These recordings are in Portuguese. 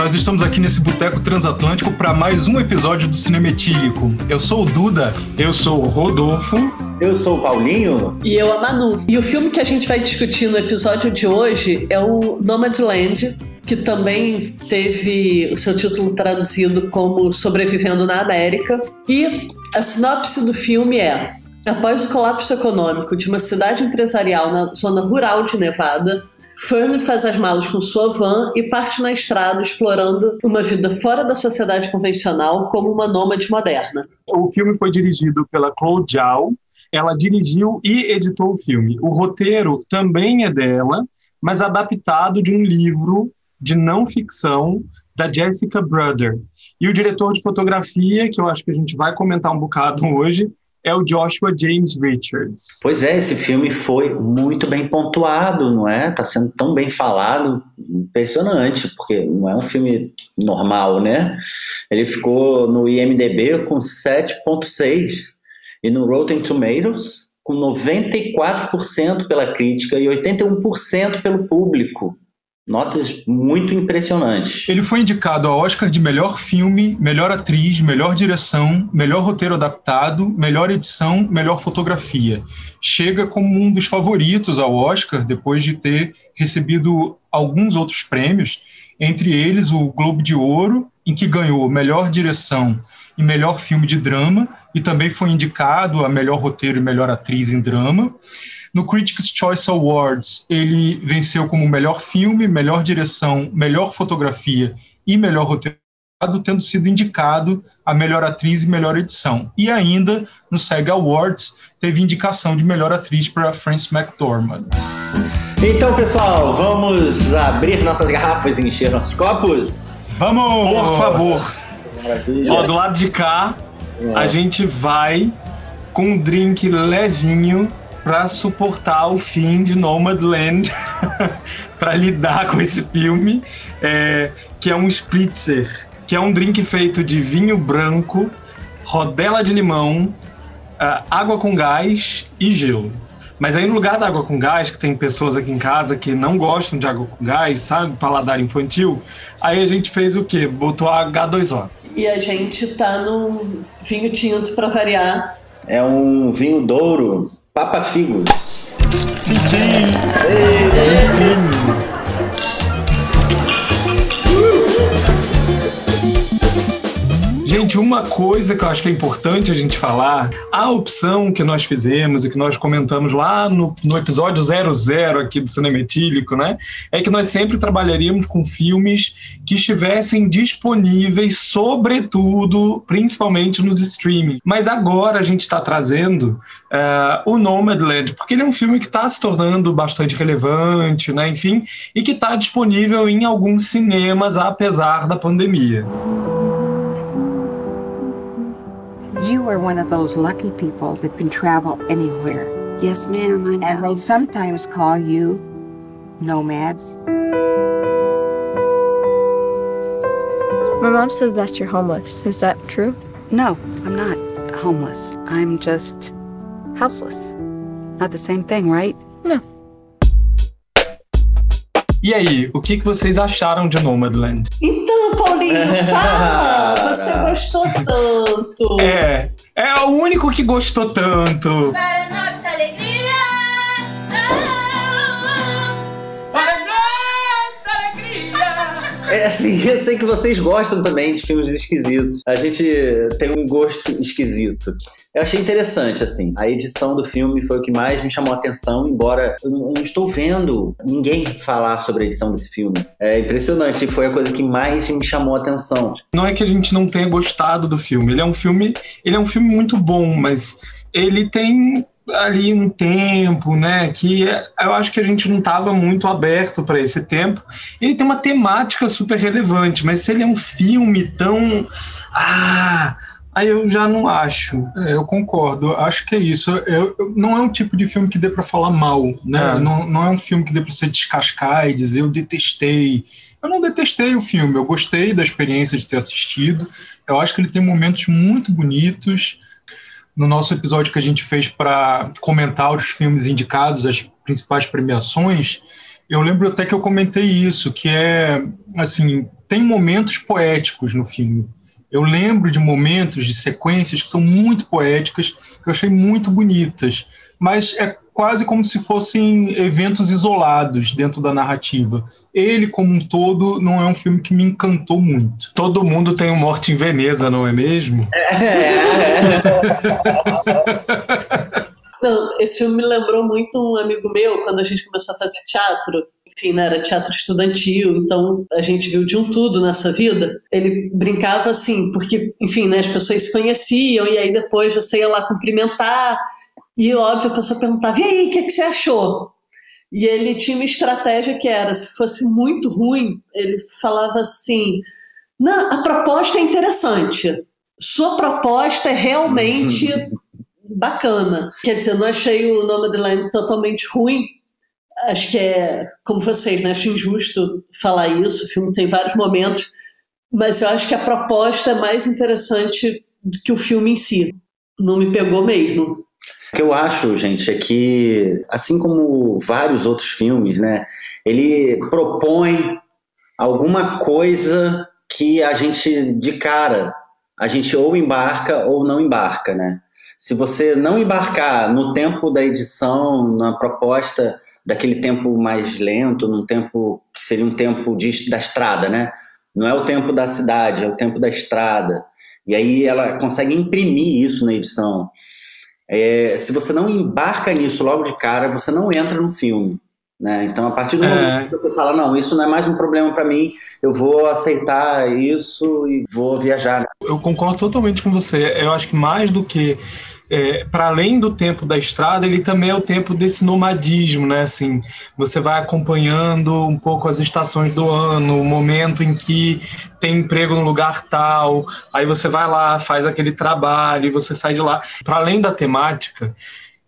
nós estamos aqui nesse boteco transatlântico para mais um episódio do Cinema Etílico. Eu sou o Duda. Eu sou o Rodolfo. Eu sou o Paulinho. E eu a Manu. E o filme que a gente vai discutir no episódio de hoje é o Nomadland, que também teve o seu título traduzido como Sobrevivendo na América. E a sinopse do filme é: após o colapso econômico de uma cidade empresarial na zona rural de Nevada, Fern faz as malas com sua van e parte na estrada explorando uma vida fora da sociedade convencional como uma nômade moderna. O filme foi dirigido pela Chloe Zhao. Ela dirigiu e editou o filme. O roteiro também é dela, mas adaptado de um livro de não ficção da Jessica Brother. E o diretor de fotografia, que eu acho que a gente vai comentar um bocado hoje, é o Joshua James Richards. Pois é, esse filme foi muito bem pontuado, não é? Tá sendo tão bem falado, impressionante, porque não é um filme normal, né? Ele ficou no IMDb com 7.6 e no Rotten Tomatoes com 94% pela crítica e 81% pelo público. Notas muito impressionantes. Ele foi indicado ao Oscar de melhor filme, melhor atriz, melhor direção, melhor roteiro adaptado, melhor edição, melhor fotografia. Chega como um dos favoritos ao Oscar depois de ter recebido alguns outros prêmios, entre eles o Globo de Ouro, em que ganhou melhor direção e melhor filme de drama, e também foi indicado a melhor roteiro e melhor atriz em drama. No Critics' Choice Awards, ele venceu como melhor filme, melhor direção, melhor fotografia e melhor roteiro, tendo sido indicado a melhor atriz e melhor edição. E ainda, no SEG Awards, teve indicação de melhor atriz para Frances McDormand. Então, pessoal, vamos abrir nossas garrafas e encher nossos copos? Vamos! Por favor. Maravilha. Ó, do lado de cá, é. a gente vai com um drink levinho para suportar o fim de Nomadland, para lidar com esse filme, é, que é um spritzer, que é um drink feito de vinho branco, rodela de limão, uh, água com gás e gelo. Mas aí no lugar da água com gás, que tem pessoas aqui em casa que não gostam de água com gás, sabe? Paladar infantil. Aí a gente fez o quê? Botou a H2O. E a gente tá no vinho tinto para variar. É um vinho douro Papa Figos. Tchim, tchim. Gente, uma coisa que eu acho que é importante a gente falar, a opção que nós fizemos e que nós comentamos lá no, no episódio 00 aqui do Cinema Etílico, né? É que nós sempre trabalharíamos com filmes que estivessem disponíveis, sobretudo, principalmente nos streaming. Mas agora a gente está trazendo uh, o Nomadland, porque ele é um filme que está se tornando bastante relevante, né? Enfim, e que está disponível em alguns cinemas, apesar da pandemia. You are one of those lucky people that can travel anywhere. Yes, ma'am. And they sometimes call you nomads. My mom says that you're homeless. Is that true? No, I'm not homeless. I'm just houseless. Not the same thing, right? No. E aí, o que, que vocês acharam de Nomadland? Então, Paulinho, fala! Você gostou tanto! É, o único que gostou tanto. É assim, eu sei que vocês gostam também de filmes esquisitos. A gente tem um gosto esquisito. Eu achei interessante, assim. A edição do filme foi o que mais me chamou a atenção, embora eu não estou vendo ninguém falar sobre a edição desse filme. É impressionante, foi a coisa que mais me chamou a atenção. Não é que a gente não tenha gostado do filme. Ele é um filme, ele é um filme muito bom, mas ele tem ali um tempo, né? Que eu acho que a gente não estava muito aberto para esse tempo. Ele tem uma temática super relevante, mas se ele é um filme tão. Ah! Aí eu já não acho. É, eu concordo. Acho que é isso. Eu, eu, não é um tipo de filme que dê para falar mal, né? É. Não, não é um filme que dê para você descascar e dizer eu detestei. Eu não detestei o filme. Eu gostei da experiência de ter assistido. Eu acho que ele tem momentos muito bonitos no nosso episódio que a gente fez para comentar os filmes indicados, as principais premiações, eu lembro até que eu comentei isso, que é, assim, tem momentos poéticos no filme. Eu lembro de momentos, de sequências que são muito poéticas, que eu achei muito bonitas, mas é quase como se fossem eventos isolados dentro da narrativa. Ele, como um todo, não é um filme que me encantou muito. Todo mundo tem um Morte em Veneza, não é mesmo? É. não, esse filme me lembrou muito um amigo meu, quando a gente começou a fazer teatro enfim, né, era teatro estudantil, então a gente viu de um tudo nessa vida. Ele brincava assim, porque, enfim, né, as pessoas se conheciam e aí depois você ia lá cumprimentar e, óbvio, a pessoa perguntava: e aí, o que, que você achou? E ele tinha uma estratégia que era: se fosse muito ruim, ele falava assim: não, a proposta é interessante, sua proposta é realmente bacana. Quer dizer, não achei o nome do Land totalmente ruim, acho que é, como vocês, né? Acho injusto falar isso. O filme tem vários momentos, mas eu acho que a proposta é mais interessante do que o filme em si. Não me pegou mesmo. O que eu acho, gente, é que, assim como vários outros filmes, né? Ele propõe alguma coisa que a gente, de cara, a gente ou embarca ou não embarca, né? Se você não embarcar no tempo da edição, na proposta daquele tempo mais lento, num tempo que seria um tempo de, da estrada, né? Não é o tempo da cidade, é o tempo da estrada. E aí ela consegue imprimir isso na edição. É, se você não embarca nisso logo de cara, você não entra no filme. Né? Então, a partir do é. momento que você fala, não, isso não é mais um problema para mim, eu vou aceitar isso e vou viajar. Eu concordo totalmente com você. Eu acho que mais do que é, para além do tempo da estrada, ele também é o tempo desse nomadismo, né? Assim, você vai acompanhando um pouco as estações do ano, o momento em que tem emprego no lugar tal, aí você vai lá, faz aquele trabalho e você sai de lá. Para além da temática,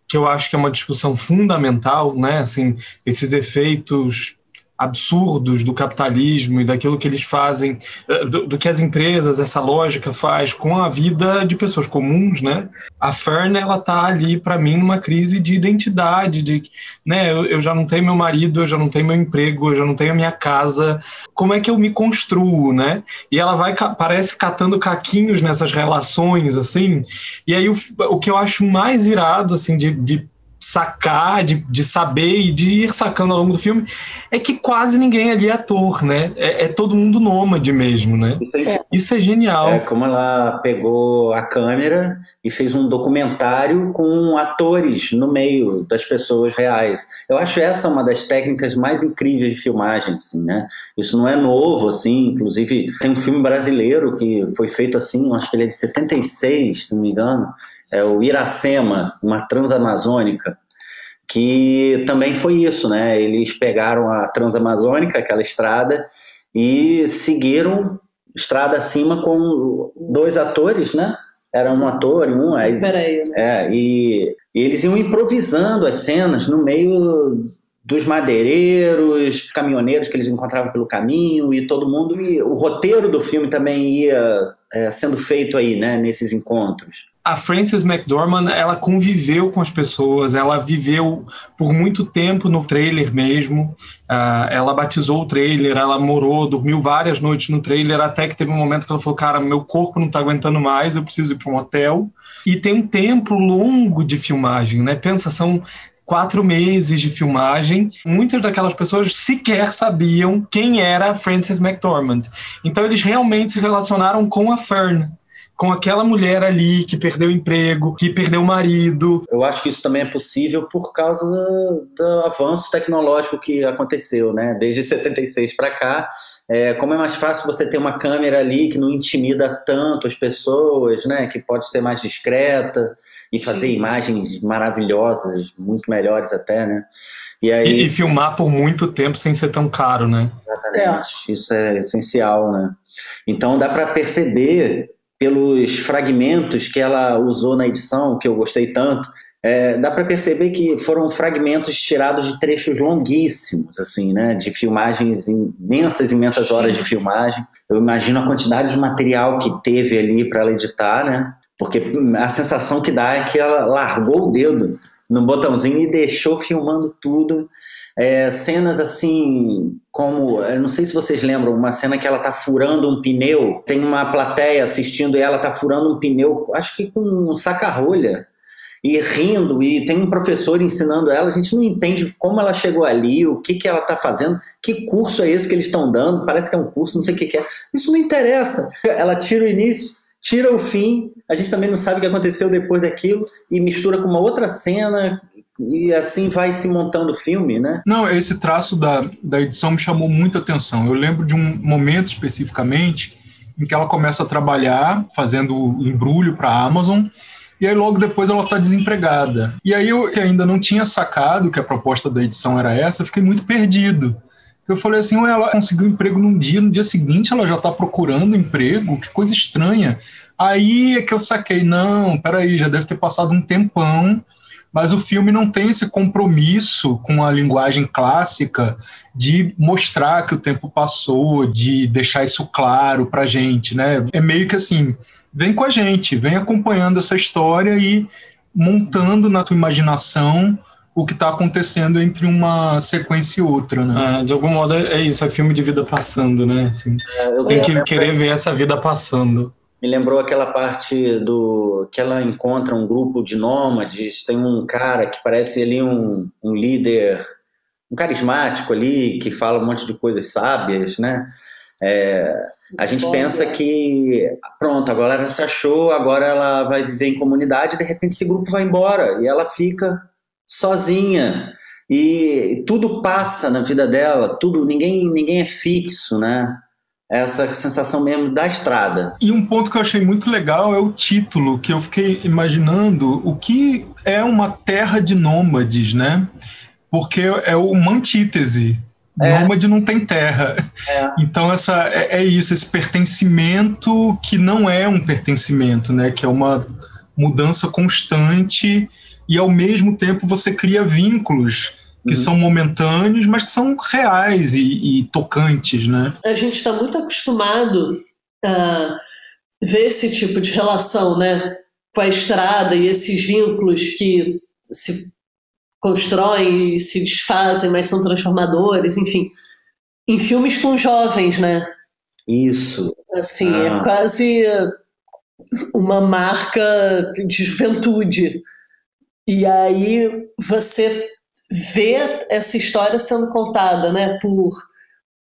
que eu acho que é uma discussão fundamental, né? Assim, esses efeitos absurdos do capitalismo e daquilo que eles fazem, eh, do, do, que as empresas, essa lógica faz com a vida de pessoas comuns, né? A Fern, ela tá ali para mim numa crise de identidade, de, né, eu, eu, já não tenho meu marido, eu já não tenho meu emprego, eu já não tenho a minha casa, como é que eu me construo, né? E ela vai, parece, catando caquinhos nessas relações, assim, e aí o, o que eu acho mais irado, assim, de, de sacar, de, de saber e de ir sacando ao longo do filme, é que quase ninguém ali é ator, né? É, é todo mundo nômade mesmo, né? Isso, é, Isso é genial. É como ela pegou a câmera e fez um documentário com atores no meio das pessoas reais. Eu acho essa uma das técnicas mais incríveis de filmagem, assim, né? Isso não é novo, assim, inclusive tem um filme brasileiro que foi feito assim, acho que ele é de 76, se não me engano, é o Iracema, uma transamazônica, que também foi isso, né? Eles pegaram a transamazônica, aquela estrada, e seguiram estrada acima com dois atores, né? Era um ator e um aí. Peraí. Né? É, e, e eles iam improvisando as cenas no meio dos madeireiros, caminhoneiros que eles encontravam pelo caminho e todo mundo. E o roteiro do filme também ia é, sendo feito aí, né, nesses encontros a Frances McDormand ela conviveu com as pessoas, ela viveu por muito tempo no trailer mesmo. Uh, ela batizou o trailer, ela morou, dormiu várias noites no trailer, até que teve um momento que ela falou: Cara, meu corpo não está aguentando mais, eu preciso ir para um hotel. E tem um tempo longo de filmagem, né? Pensa, são quatro meses de filmagem. Muitas daquelas pessoas sequer sabiam quem era a Frances McDormand. Então eles realmente se relacionaram com a Fern com aquela mulher ali que perdeu o emprego, que perdeu o marido. Eu acho que isso também é possível por causa do avanço tecnológico que aconteceu, né? Desde 76 para cá, é, como é mais fácil você ter uma câmera ali que não intimida tanto as pessoas, né? Que pode ser mais discreta e fazer Sim. imagens maravilhosas, muito melhores até, né? E, aí... E, e, filmar por muito tempo sem ser tão caro, né? Exatamente. É. Isso é essencial, né? Então dá para perceber pelos fragmentos que ela usou na edição, que eu gostei tanto, é, dá para perceber que foram fragmentos tirados de trechos longuíssimos, assim, né, de filmagens imensas, imensas horas de filmagem. Eu imagino a quantidade de material que teve ali para ela editar, né? Porque a sensação que dá é que ela largou o dedo no botãozinho e deixou filmando tudo. É, cenas assim, como, não sei se vocês lembram, uma cena que ela tá furando um pneu, tem uma plateia assistindo e ela tá furando um pneu, acho que com um saca-rolha e rindo, e tem um professor ensinando ela, a gente não entende como ela chegou ali, o que, que ela está fazendo, que curso é esse que eles estão dando, parece que é um curso, não sei o que, que é. Isso não interessa. Ela tira o início, tira o fim, a gente também não sabe o que aconteceu depois daquilo, e mistura com uma outra cena, e assim vai se montando o filme, né? Não, esse traço da, da edição me chamou muita atenção. Eu lembro de um momento especificamente em que ela começa a trabalhar, fazendo embrulho para a Amazon, e aí logo depois ela está desempregada. E aí eu que ainda não tinha sacado que a proposta da edição era essa, fiquei muito perdido. Eu falei assim, ela conseguiu emprego num dia, no dia seguinte ela já está procurando emprego, que coisa estranha. Aí é que eu saquei, não, peraí, já deve ter passado um tempão, mas o filme não tem esse compromisso com a linguagem clássica de mostrar que o tempo passou, de deixar isso claro pra gente, né? É meio que assim, vem com a gente, vem acompanhando essa história e montando na tua imaginação o que está acontecendo entre uma sequência e outra, né? É, de algum modo é isso, é filme de vida passando, né? Assim, é, você tem que querer ver essa vida passando. Me lembrou aquela parte do que ela encontra um grupo de nômades, tem um cara que parece ali um, um líder, um carismático ali, que fala um monte de coisas sábias, né? É, a gente pensa que, pronto, agora ela se achou, agora ela vai viver em comunidade, de repente esse grupo vai embora e ela fica sozinha. E tudo passa na vida dela, tudo, ninguém, ninguém é fixo, né? Essa sensação mesmo da estrada. E um ponto que eu achei muito legal é o título, que eu fiquei imaginando o que é uma terra de nômades, né? Porque é uma antítese é. Nômade não tem terra. É. Então essa é, é, isso, esse pertencimento que não é um pertencimento, né? Que é uma mudança constante e ao mesmo tempo você cria vínculos que uhum. são momentâneos, mas que são reais e, e tocantes, né? A gente está muito acostumado a ver esse tipo de relação, né? Com a estrada e esses vínculos que se constroem e se desfazem, mas são transformadores, enfim. Em filmes com jovens, né? Isso. Assim, é ah. é quase uma marca de juventude. E aí você vê essa história sendo contada, né, por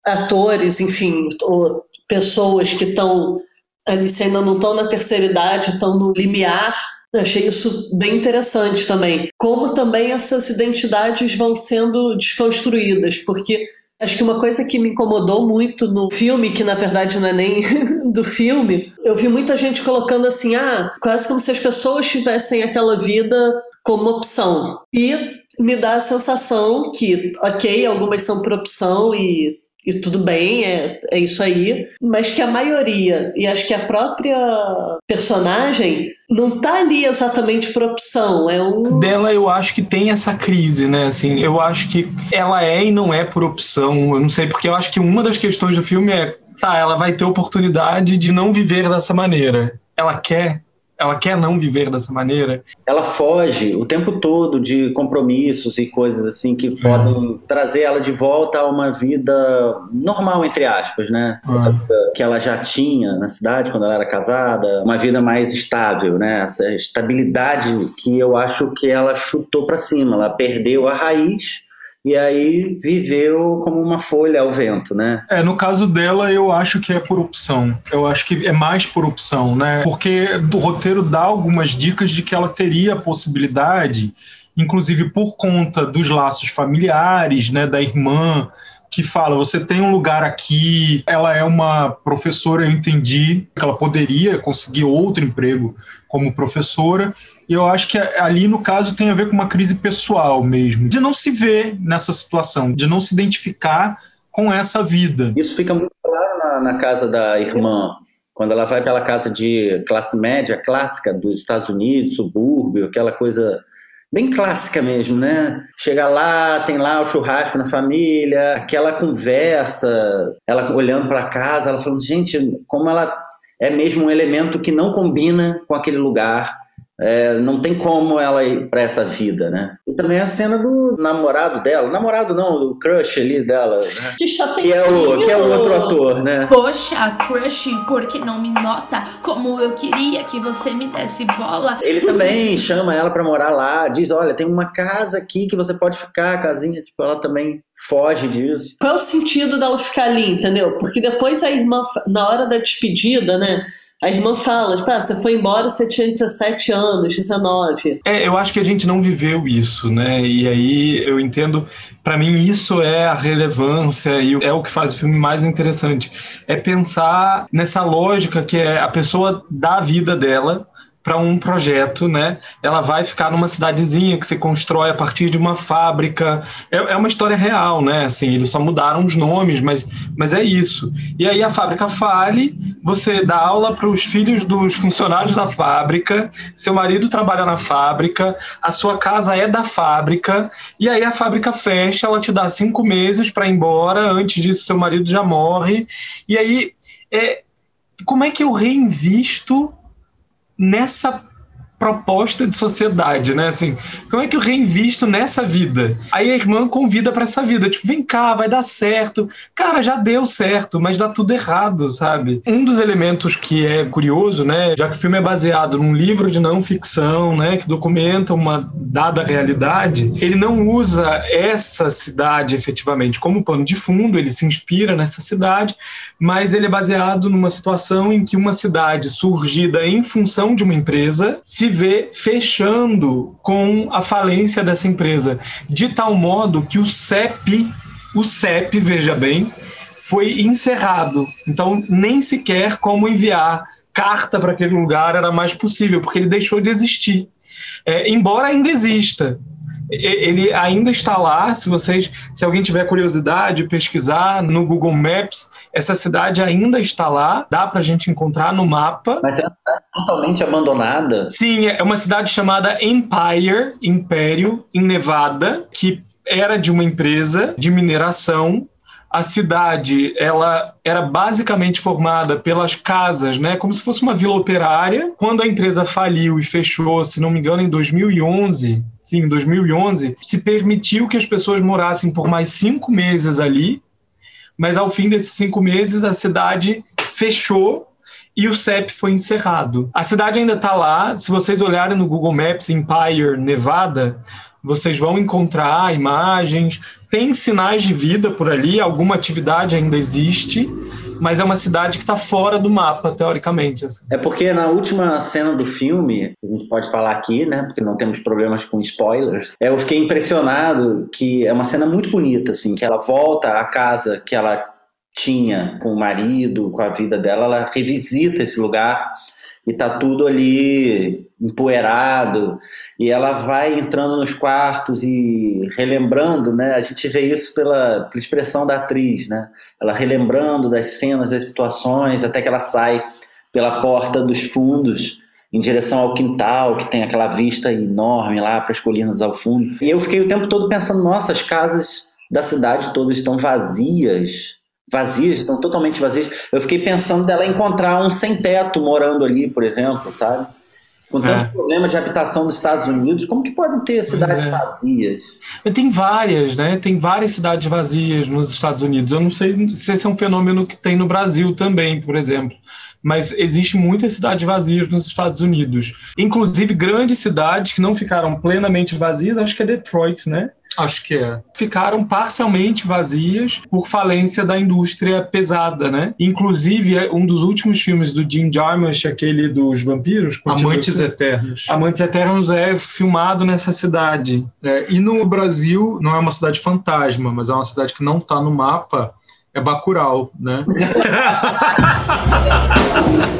atores, enfim, ou pessoas que estão ali, se ainda não estão na terceira idade, estão no limiar eu achei isso bem interessante também. Como também essas identidades vão sendo desconstruídas, porque acho que uma coisa que me incomodou muito no filme, que na verdade não é nem do filme, eu vi muita gente colocando assim, ah, quase como se as pessoas tivessem aquela vida como opção. E me dá a sensação que, ok, algumas são por opção e e tudo bem, é, é isso aí, mas que a maioria, e acho que a própria personagem, não tá ali exatamente por opção, é um... Dela eu acho que tem essa crise, né, assim, eu acho que ela é e não é por opção, eu não sei, porque eu acho que uma das questões do filme é, tá, ela vai ter oportunidade de não viver dessa maneira, ela quer ela quer não viver dessa maneira. Ela foge o tempo todo de compromissos e coisas assim que é. podem trazer ela de volta a uma vida normal, entre aspas, né? É. Essa vida que ela já tinha na cidade quando ela era casada, uma vida mais estável, né? Essa estabilidade que eu acho que ela chutou para cima, ela perdeu a raiz e aí viveu como uma folha ao vento, né? É, no caso dela, eu acho que é por opção. Eu acho que é mais por opção, né? Porque do roteiro dá algumas dicas de que ela teria a possibilidade, inclusive por conta dos laços familiares, né, da irmã, que fala: você tem um lugar aqui. Ela é uma professora, eu entendi que ela poderia conseguir outro emprego como professora. E eu acho que ali, no caso, tem a ver com uma crise pessoal mesmo, de não se ver nessa situação, de não se identificar com essa vida. Isso fica muito claro na, na casa da irmã. Quando ela vai aquela casa de classe média clássica dos Estados Unidos, subúrbio, aquela coisa bem clássica mesmo, né? Chega lá, tem lá o churrasco na família, aquela conversa, ela olhando para casa, ela falando, gente, como ela é mesmo um elemento que não combina com aquele lugar. É, não tem como ela ir pra essa vida, né? E também a cena do namorado dela, namorado não, do crush ali dela, né? Que Que é o, que é o outro ator, né? Poxa, crush, por que não me nota como eu queria que você me desse bola? Ele também chama ela pra morar lá, diz, olha, tem uma casa aqui que você pode ficar, a casinha, tipo, ela também foge disso. Qual é o sentido dela ficar ali, entendeu? Porque depois a irmã, na hora da despedida, né? A irmã fala, tipo, ah, você foi embora, você tinha 17 anos, 19. É, eu acho que a gente não viveu isso, né? E aí eu entendo, para mim isso é a relevância e é o que faz o filme mais interessante. É pensar nessa lógica que é a pessoa dá a vida dela para um projeto, né? Ela vai ficar numa cidadezinha que se constrói a partir de uma fábrica. É, é, uma história real, né? Assim, eles só mudaram os nomes, mas, mas é isso. E aí a fábrica fale, você dá aula para os filhos dos funcionários da fábrica, seu marido trabalha na fábrica, a sua casa é da fábrica, e aí a fábrica fecha, ela te dá cinco meses para ir embora, antes disso seu marido já morre. E aí, é, como é que eu reinvisto nessa proposta de sociedade, né? Assim, como é que eu reinvisto nessa vida? Aí a irmã convida para essa vida, tipo, vem cá, vai dar certo. Cara, já deu certo, mas dá tudo errado, sabe? Um dos elementos que é curioso, né, já que o filme é baseado num livro de não ficção, né, que documenta uma dada realidade, ele não usa essa cidade efetivamente como pano de fundo, ele se inspira nessa cidade, mas ele é baseado numa situação em que uma cidade surgida em função de uma empresa se vê fechando com a falência dessa empresa, de tal modo que o CEP, o CEP, veja bem, foi encerrado. Então, nem sequer como enviar carta para aquele lugar era mais possível, porque ele deixou de existir. É, embora ainda exista, ele ainda está lá. Se vocês, se alguém tiver curiosidade, pesquisar no Google Maps, essa cidade ainda está lá. Dá para a gente encontrar no mapa. Mas ela está totalmente abandonada. Sim, é uma cidade chamada Empire, Império, em Nevada, que era de uma empresa de mineração a cidade ela era basicamente formada pelas casas, né, como se fosse uma vila operária. Quando a empresa faliu e fechou, se não me engano, em 2011, sim, em 2011, se permitiu que as pessoas morassem por mais cinco meses ali, mas ao fim desses cinco meses a cidade fechou e o CEP foi encerrado. A cidade ainda está lá. Se vocês olharem no Google Maps Empire Nevada, vocês vão encontrar imagens, tem sinais de vida por ali, alguma atividade ainda existe, mas é uma cidade que está fora do mapa, teoricamente. Assim. É porque na última cena do filme, a gente pode falar aqui, né? Porque não temos problemas com spoilers. Eu fiquei impressionado que é uma cena muito bonita, assim, que ela volta à casa que ela tinha com o marido, com a vida dela, ela revisita esse lugar e tá tudo ali empoeirado e ela vai entrando nos quartos e relembrando, né? A gente vê isso pela, pela expressão da atriz, né? Ela relembrando das cenas, das situações, até que ela sai pela porta dos fundos em direção ao quintal, que tem aquela vista enorme lá para as colinas ao fundo. E eu fiquei o tempo todo pensando, nossa, as casas da cidade todas estão vazias vazias, estão totalmente vazias. Eu fiquei pensando dela encontrar um sem-teto morando ali, por exemplo, sabe? Com tanto é. problema de habitação dos Estados Unidos, como que podem ter cidades é. vazias? Tem várias, né? Tem várias cidades vazias nos Estados Unidos. Eu não sei se esse é um fenômeno que tem no Brasil também, por exemplo. Mas existe muitas cidades vazias nos Estados Unidos. Inclusive grandes cidades que não ficaram plenamente vazias, acho que é Detroit, né? Acho que é. Ficaram parcialmente vazias por falência da indústria pesada, né? Inclusive, é um dos últimos filmes do Jim Jarmusch, aquele dos vampiros... Amantes Eternos. Amantes Eternos é filmado nessa cidade. É, e no Brasil, não é uma cidade fantasma, mas é uma cidade que não está no mapa, é Bacurau, né?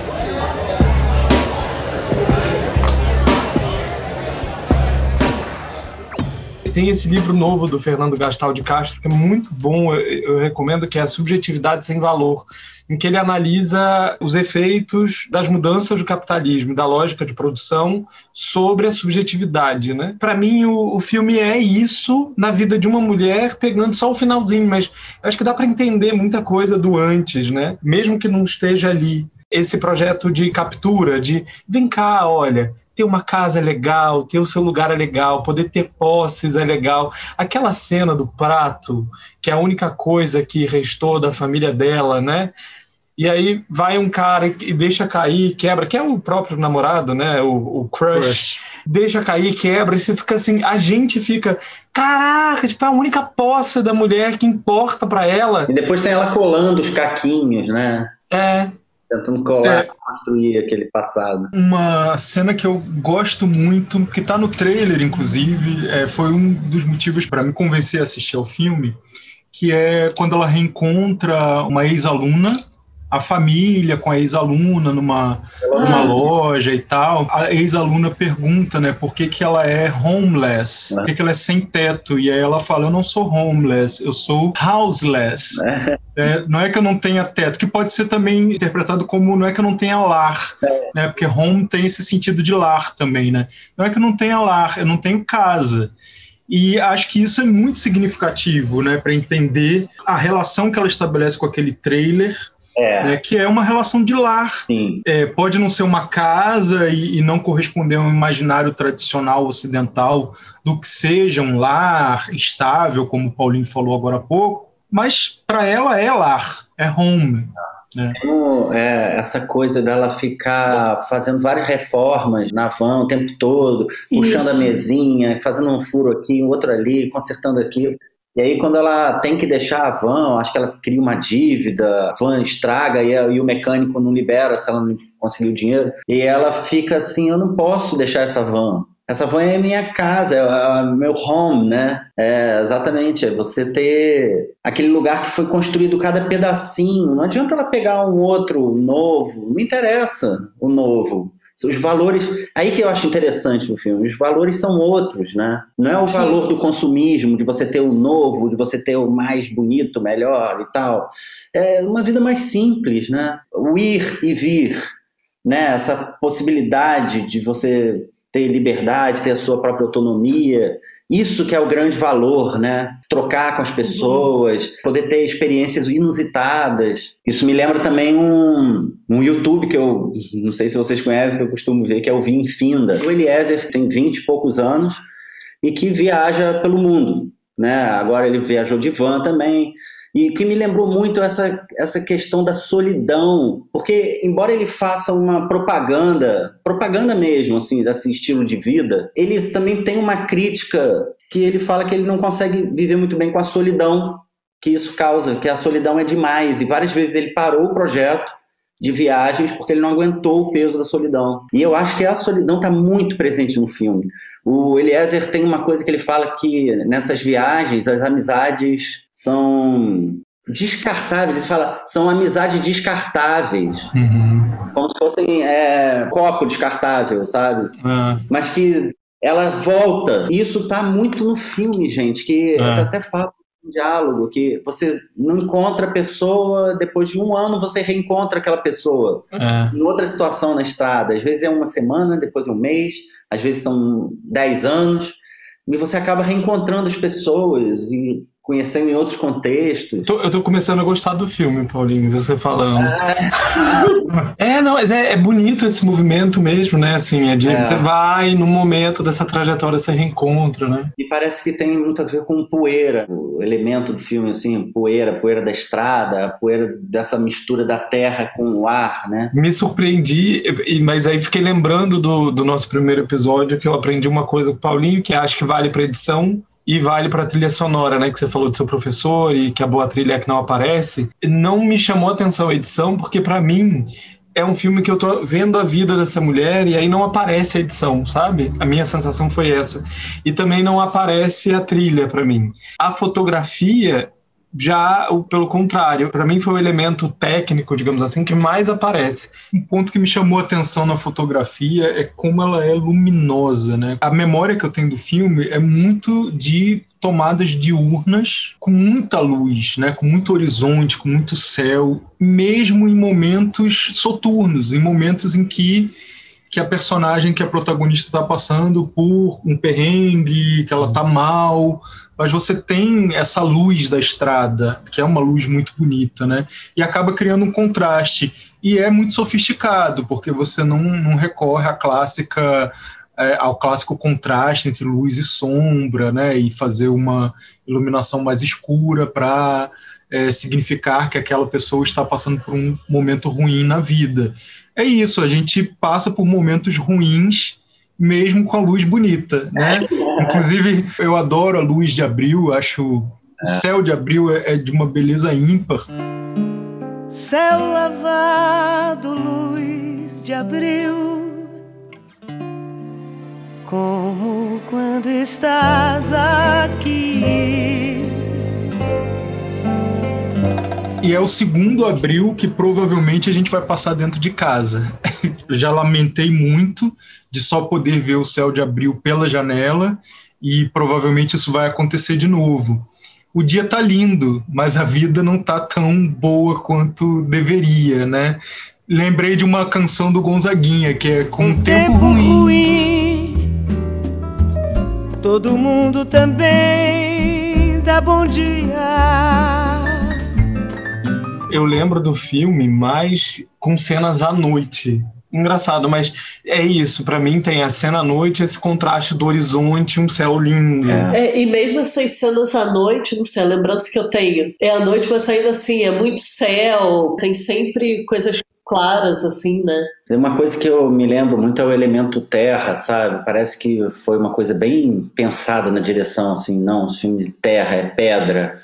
Tem esse livro novo do Fernando Gastal de Castro, que é muito bom, eu, eu recomendo, que é a Subjetividade Sem Valor, em que ele analisa os efeitos das mudanças do capitalismo, da lógica de produção sobre a subjetividade. Né? Para mim, o, o, filme é isso na vida de uma mulher, pegando só o finalzinho, mas acho que dá para entender muita coisa do antes, né? mesmo que não esteja ali. Esse projeto de captura, de vem cá, olha, ter uma casa é legal, ter o seu lugar é legal, poder ter posses é legal. Aquela cena do prato, que é a única coisa que restou da família dela, né? E aí vai um cara e deixa cair, quebra, que é o próprio namorado, né? O, o crush, crush, deixa cair, quebra, e você fica assim, a gente fica, caraca, tipo, é a única posse da mulher que importa para ela. E depois tem ela colando os caquinhos, né? É. Tentando colar, é, construir aquele passado. Uma cena que eu gosto muito, que tá no trailer, inclusive, é, foi um dos motivos para me convencer a assistir ao filme, que é quando ela reencontra uma ex-aluna a família com a ex-aluna numa, numa loja e tal. A ex-aluna pergunta, né, por que, que ela é homeless, por que, que ela é sem teto. E aí ela fala: Eu não sou homeless, eu sou houseless. É, não é que eu não tenha teto, que pode ser também interpretado como não é que eu não tenha lar, é. né, porque home tem esse sentido de lar também, né? Não é que eu não tenha lar, eu não tenho casa. E acho que isso é muito significativo, né, para entender a relação que ela estabelece com aquele trailer é. Né, que é uma relação de lar. É, pode não ser uma casa e, e, não corresponder a um imaginário tradicional ocidental do que seja um lar estável, como o Paulinho falou agora há pouco, mas para ela é lar, é home. Né? É, essa coisa dela ficar fazendo várias reformas na van o tempo todo, puxando Isso. a mesinha, fazendo um furo aqui, um outro ali, consertando aquilo. E aí, quando ela tem que deixar a van, acho que ela cria uma dívida, a van estraga e, e, o mecânico não libera se ela não conseguiu dinheiro. E ela fica assim: eu não posso deixar essa van. Essa van é minha casa, é, é meu home, né? É, exatamente, é você ter aquele lugar que foi construído cada pedacinho. Não adianta ela pegar um outro novo, não interessa o novo. Os valores. Aí que eu acho interessante no filme. Os valores são outros, né? Não é o Sim. valor do consumismo, de você ter o novo, de você ter o mais bonito, melhor e tal. É uma vida mais simples, né? O ir e vir, né? Essa possibilidade de você ter liberdade, ter a sua própria autonomia, isso que é o grande valor, né? Trocar com as pessoas, poder ter experiências inusitadas. Isso me lembra também um, um YouTube que eu não sei se vocês conhecem, que eu costumo ver, que é o Vim Finda. O Eliezer tem 20 e poucos anos e que viaja pelo mundo. Né? Agora ele viajou de van também. E que me lembrou muito essa, essa questão da solidão, porque embora ele faça uma propaganda, propaganda mesmo, assim, desse estilo de vida, ele também tem uma crítica que ele fala que ele não consegue viver muito bem com a solidão que isso causa, que a solidão é demais. E várias vezes ele parou o projeto de viagens porque ele não aguentou o peso da solidão. E eu acho que a solidão está muito presente no filme. O Eliezer tem uma coisa que ele fala que nessas viagens as amizades são descartáveis. Ele fala são amizades descartáveis, uhum. como se fossem é, copo descartável, sabe? Uhum. Mas que ela volta. Isso está muito no filme, gente. Que uhum. até fala diálogo que você não encontra a pessoa, depois de um ano você reencontra aquela pessoa é. em outra situação na estrada. Às vezes é uma semana, depois é um mês, às vezes são dez anos, e você acaba reencontrando as pessoas e conhecendo em outros contextos. Tô, eu tô começando a gostar do filme, Paulinho, você falando. É, é não, mas é, é, bonito esse movimento mesmo, né? Assim, é de é. você vai no momento dessa trajetória, você reencontra, né? E parece que tem muito a ver com poeira, o elemento do filme, assim, poeira, poeira da estrada, poeira dessa mistura da terra com o ar, né? Me surpreendi, mas aí fiquei lembrando do, do nosso primeiro episódio que eu aprendi uma coisa com o Paulinho, que acho que vale para edição, e vale para a trilha sonora, né? Que você falou do seu professor e que a boa trilha é que não aparece. Não me chamou a atenção a edição, porque para mim é um filme que eu tô vendo a vida dessa mulher e aí não aparece a edição, sabe? A minha sensação foi essa. E também não aparece a trilha para mim. A fotografia já, pelo contrário, para mim foi o elemento técnico, digamos assim, que mais aparece. Um ponto que me chamou a atenção na fotografia é como ela é luminosa, né? A memória que eu tenho do filme é muito de tomadas diurnas com muita luz, né, com muito horizonte, com muito céu, mesmo em momentos soturnos, em momentos em que que a personagem, que a protagonista está passando por um perrengue, que ela está mal, mas você tem essa luz da estrada, que é uma luz muito bonita, né? E acaba criando um contraste. E é muito sofisticado, porque você não, não recorre à clássica é, ao clássico contraste entre luz e sombra, né, e fazer uma iluminação mais escura para é, significar que aquela pessoa está passando por um momento ruim na vida. É isso, a gente passa por momentos ruins mesmo com a luz bonita, né? Inclusive, eu adoro a luz de abril, acho o céu de abril é, é de uma beleza ímpar. Céu lavado, luz de abril como quando estás aqui. E é o segundo abril que provavelmente a gente vai passar dentro de casa. Já lamentei muito de só poder ver o céu de abril pela janela e provavelmente isso vai acontecer de novo. O dia tá lindo, mas a vida não tá tão boa quanto deveria, né? Lembrei de uma canção do Gonzaguinha que é com um tempo, tempo ruim, ruim Todo mundo também dá bom dia. Eu lembro do filme mais com cenas à noite. Engraçado, mas é isso. Para mim tem a cena à noite, esse contraste do horizonte, um céu lindo. É. É, e mesmo essas cenas à noite, não sei, a lembrança que eu tenho é à noite, mas ainda assim é muito céu, tem sempre coisas claras, assim, né? Uma coisa que eu me lembro muito é o elemento terra, sabe? Parece que foi uma coisa bem pensada na direção, assim, não, o filme de terra é pedra.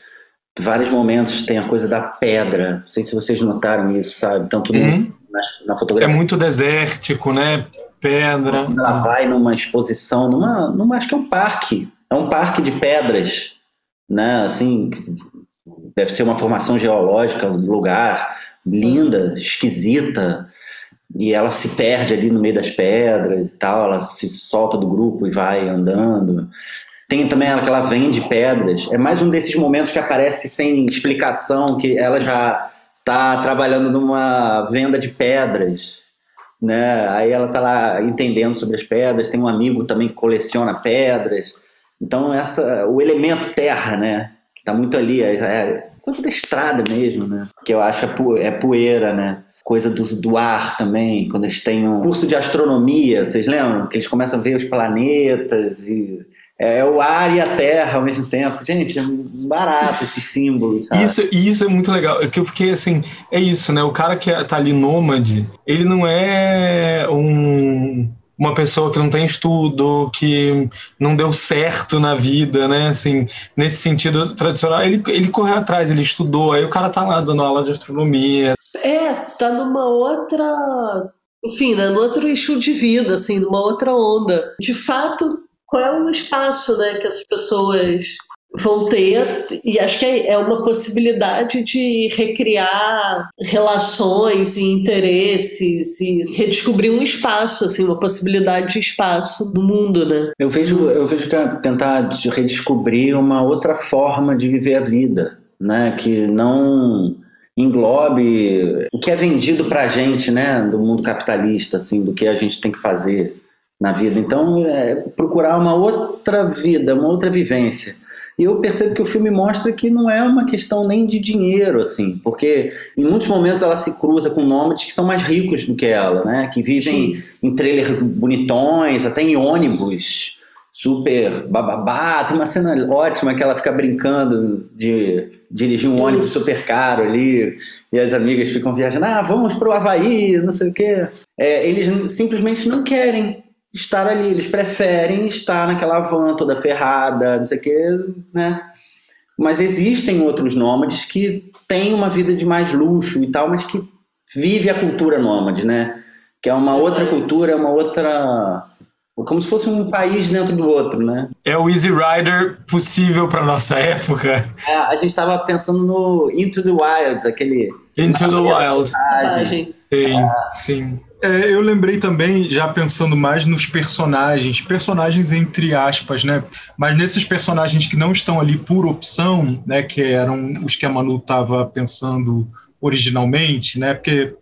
Vários momentos tem a coisa da pedra. Não sei se vocês notaram isso, sabe? Tanto uhum. na, na fotografia. É muito desértico, né? Pedra. Quando ela vai numa exposição, numa, numa, acho que é um parque. É um parque de pedras, né? Assim, deve ser uma formação geológica do lugar linda, esquisita, e ela se perde ali no meio das pedras e tal, ela se solta do grupo e vai andando. Tem também ela que ela vende pedras. É mais um desses momentos que aparece sem explicação, que ela já está trabalhando numa venda de pedras, né? Aí ela está lá entendendo sobre as pedras. Tem um amigo também que coleciona pedras. Então essa, o elemento terra, né? Está muito ali. É, é coisa da estrada mesmo, né? Que eu acho é, é poeira, né? Coisa do, do ar também, quando eles têm um curso de astronomia, vocês lembram? Que eles começam a ver os planetas e é, é o ar e a terra ao mesmo tempo. Gente, é barato esses símbolos, sabe? Isso, isso é muito legal. É que eu fiquei assim, é isso, né? O cara que tá ali nômade, ele não é um uma pessoa que não tem estudo, que não deu certo na vida, né? Assim, nesse sentido tradicional, ele, ele correu atrás, ele estudou, aí o cara tá lá dando aula de astronomia. É, tá numa outra. Enfim, né, num outro estilo de vida, assim, numa outra onda. De fato, qual é o espaço, né, que as pessoas vão ter, e acho que é, é uma possibilidade de recriar relações e interesses e redescobrir um espaço, assim, uma possibilidade de espaço no mundo, né? Eu vejo, eu vejo que é tentar redescobrir uma outra forma de viver a vida, né? Que não englobe o que é vendido pra gente, né, do mundo capitalista, assim, do que a gente tem que fazer na vida. Então, é procurar uma outra vida, uma outra vivência. E eu percebo que o filme mostra que não é uma questão nem de dinheiro, assim, porque em muitos momentos ela se cruza com nômades que são mais ricos do que ela, né? Que vivem Sim. em trailer bonitões, até em ônibus, super bababá. Tem uma cena ótima que ela fica brincando de dirigir um ônibus super caro ali, e as amigas ficam viajando, ah, vamos pro Havaí, não sei o quê. É, eles simplesmente não querem estar ali. Eles preferem estar naquela van toda ferrada, não sei o quê, né? Mas existem outros nômades que têm uma vida de mais luxo e tal, mas que vive a cultura nômade, né? Que é uma outra cultura, uma outra como se fosse um país dentro do outro, né? É o Easy Rider possível para nossa época. É, a gente estava pensando no Into the Wild, aquele Into the Wild. Sim, ah. sim. É, eu lembrei também, já pensando mais nos personagens, personagens entre aspas, né? Mas nesses personagens que não estão ali por opção, né? Que eram os que a Manu estava pensando originalmente, né? Porque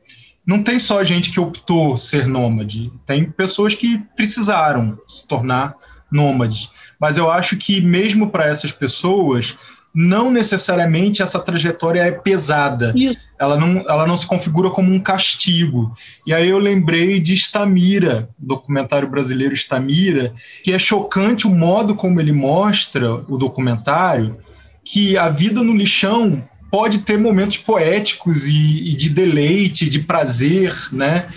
não tem só gente que optou ser nômade, tem pessoas que precisaram se tornar nômades. Mas eu acho que mesmo para essas pessoas, não necessariamente essa trajetória é pesada. Isso. Ela não, ela não se configura como um castigo. E aí eu lembrei de Stamira, documentário brasileiro Stamira, que é chocante o modo como ele mostra o documentário, que a vida no lixão pode ter momentos poéticos e, e de deleite, de prazer, né?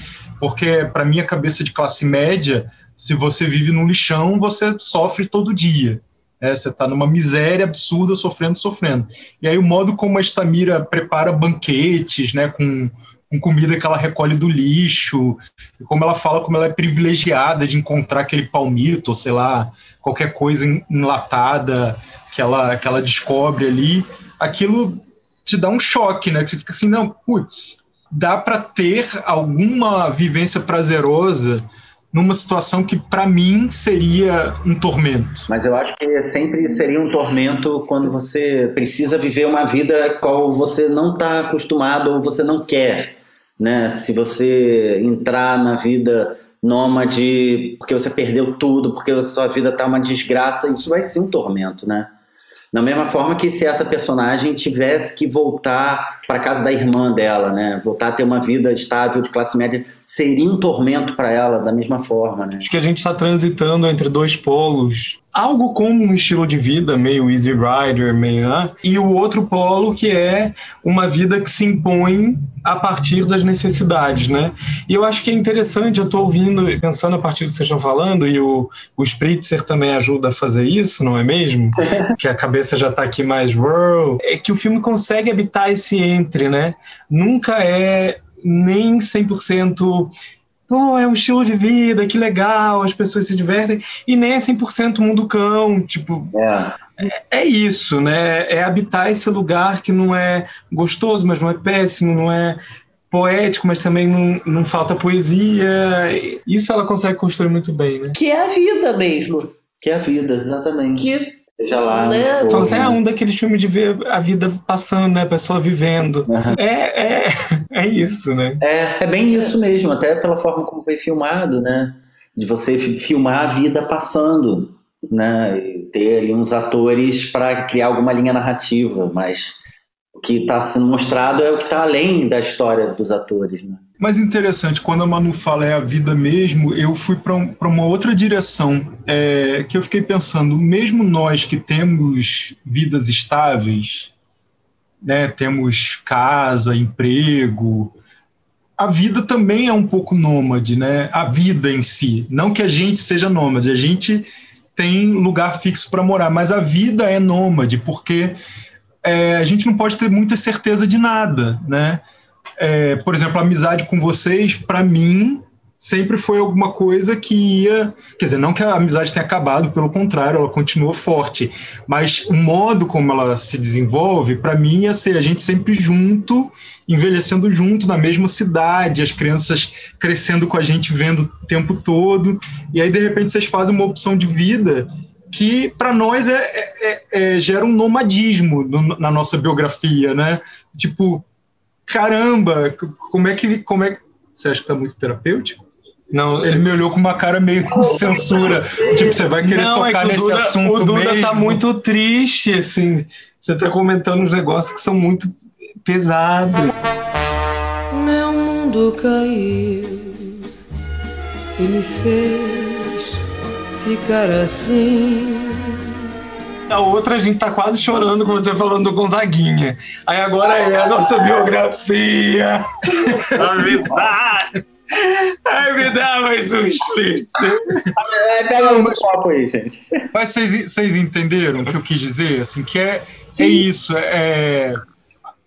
Porque para minha cabeça de classe média, se você vive no lixão, você sofre todo dia. É, você está numa miséria absurda, sofrendo, sofrendo. E aí o modo como a Estamira prepara banquetes, né, com, com comida que ela recolhe do lixo, e como ela fala como ela é privilegiada de encontrar aquele palmito, ou sei lá, qualquer coisa enlatada que ela, que ela descobre ali, aquilo te dá um choque, né? Que você fica assim, não, putz, dá para ter alguma vivência prazerosa numa situação que para mim seria um tormento. Mas eu acho que sempre seria um tormento quando você precisa viver uma vida qual você não está acostumado ou você não quer, né? Se você entrar na vida nômade porque você perdeu tudo, porque a sua vida tá uma desgraça, isso vai ser um tormento, né? Da mesma forma que se essa personagem tivesse que voltar para casa da irmã dela, né? Voltar a ter uma vida estável de classe média, seria um tormento para ela da mesma forma, né? Acho que a gente está transitando entre dois polos algo como um estilo de vida meio easy rider, meio, né? e o outro polo que é uma vida que se impõe a partir das necessidades, né? E eu acho que é interessante, eu estou ouvindo, pensando a partir do que vocês estão falando, e o, o Spritzer também ajuda a fazer isso, não é mesmo? que a cabeça já está aqui mais... É que o filme consegue habitar esse entre, né? Nunca é nem 100% pô, é um estilo de vida, que legal, as pessoas se divertem, e nem é 100% mundo cão, tipo, É. é, é isso, né? É habitar esse lugar que não é gostoso, mas não é péssimo, não é poético, mas também não, não falta poesia. Isso ela consegue construir muito bem, né? Que é a vida mesmo. Que é a vida, exatamente. Que Seja lá. Né? Fala assim, é um daqueles filmes de ver a vida passando, né? A pessoa vivendo. É, é, é isso, né? É, é bem isso mesmo, até pela forma como foi filmado, né? De você fi- filmar a vida passando, né? E ter ali uns atores para criar alguma linha narrativa, mas o que está sendo mostrado é o que está além da história dos atores, né? Mas interessante, quando a Manu fala é a vida mesmo, eu fui para um, uma outra direção, é, que eu fiquei pensando, mesmo nós que temos vidas estáveis, né, temos casa, emprego, a vida também é um pouco nômade, né? A vida em si, não que a gente seja nômade, a gente tem lugar fixo para morar, mas a vida é nômade, porque é, a gente não pode ter muita certeza de nada, né? É, por exemplo, a amizade com vocês, para mim, sempre foi alguma coisa que ia. Quer dizer, não que a amizade tenha acabado, pelo contrário, ela continua forte. Mas o modo como ela se desenvolve, para mim, ia ser a gente sempre junto, envelhecendo junto na mesma cidade, as crianças crescendo com a gente, vendo o tempo todo. E aí, de repente, vocês fazem uma opção de vida que para nós é, é- é- gera um nomadismo no- na nossa biografia, né? Tipo, caramba, como é que como é você acha que tá muito terapêutico? Não, Ele me olhou com uma cara meio de censura, tipo, você vai querer não, é tocar que o nesse Duda, assunto o Duda mesmo? tá muito triste, assim. Você tá comentando uns negócios que são muito pesados. Meu mundo caiu e me fez ficar assim. A outra a gente tá quase chorando com você falando do Gonzaguinha. Aí agora é a nossa biografia. Avisar. Ai, me dá mais um spritzer. É, pega um copo aí, gente. Mas vocês, vocês entenderam o que eu quis dizer? Assim, que é, é isso, é,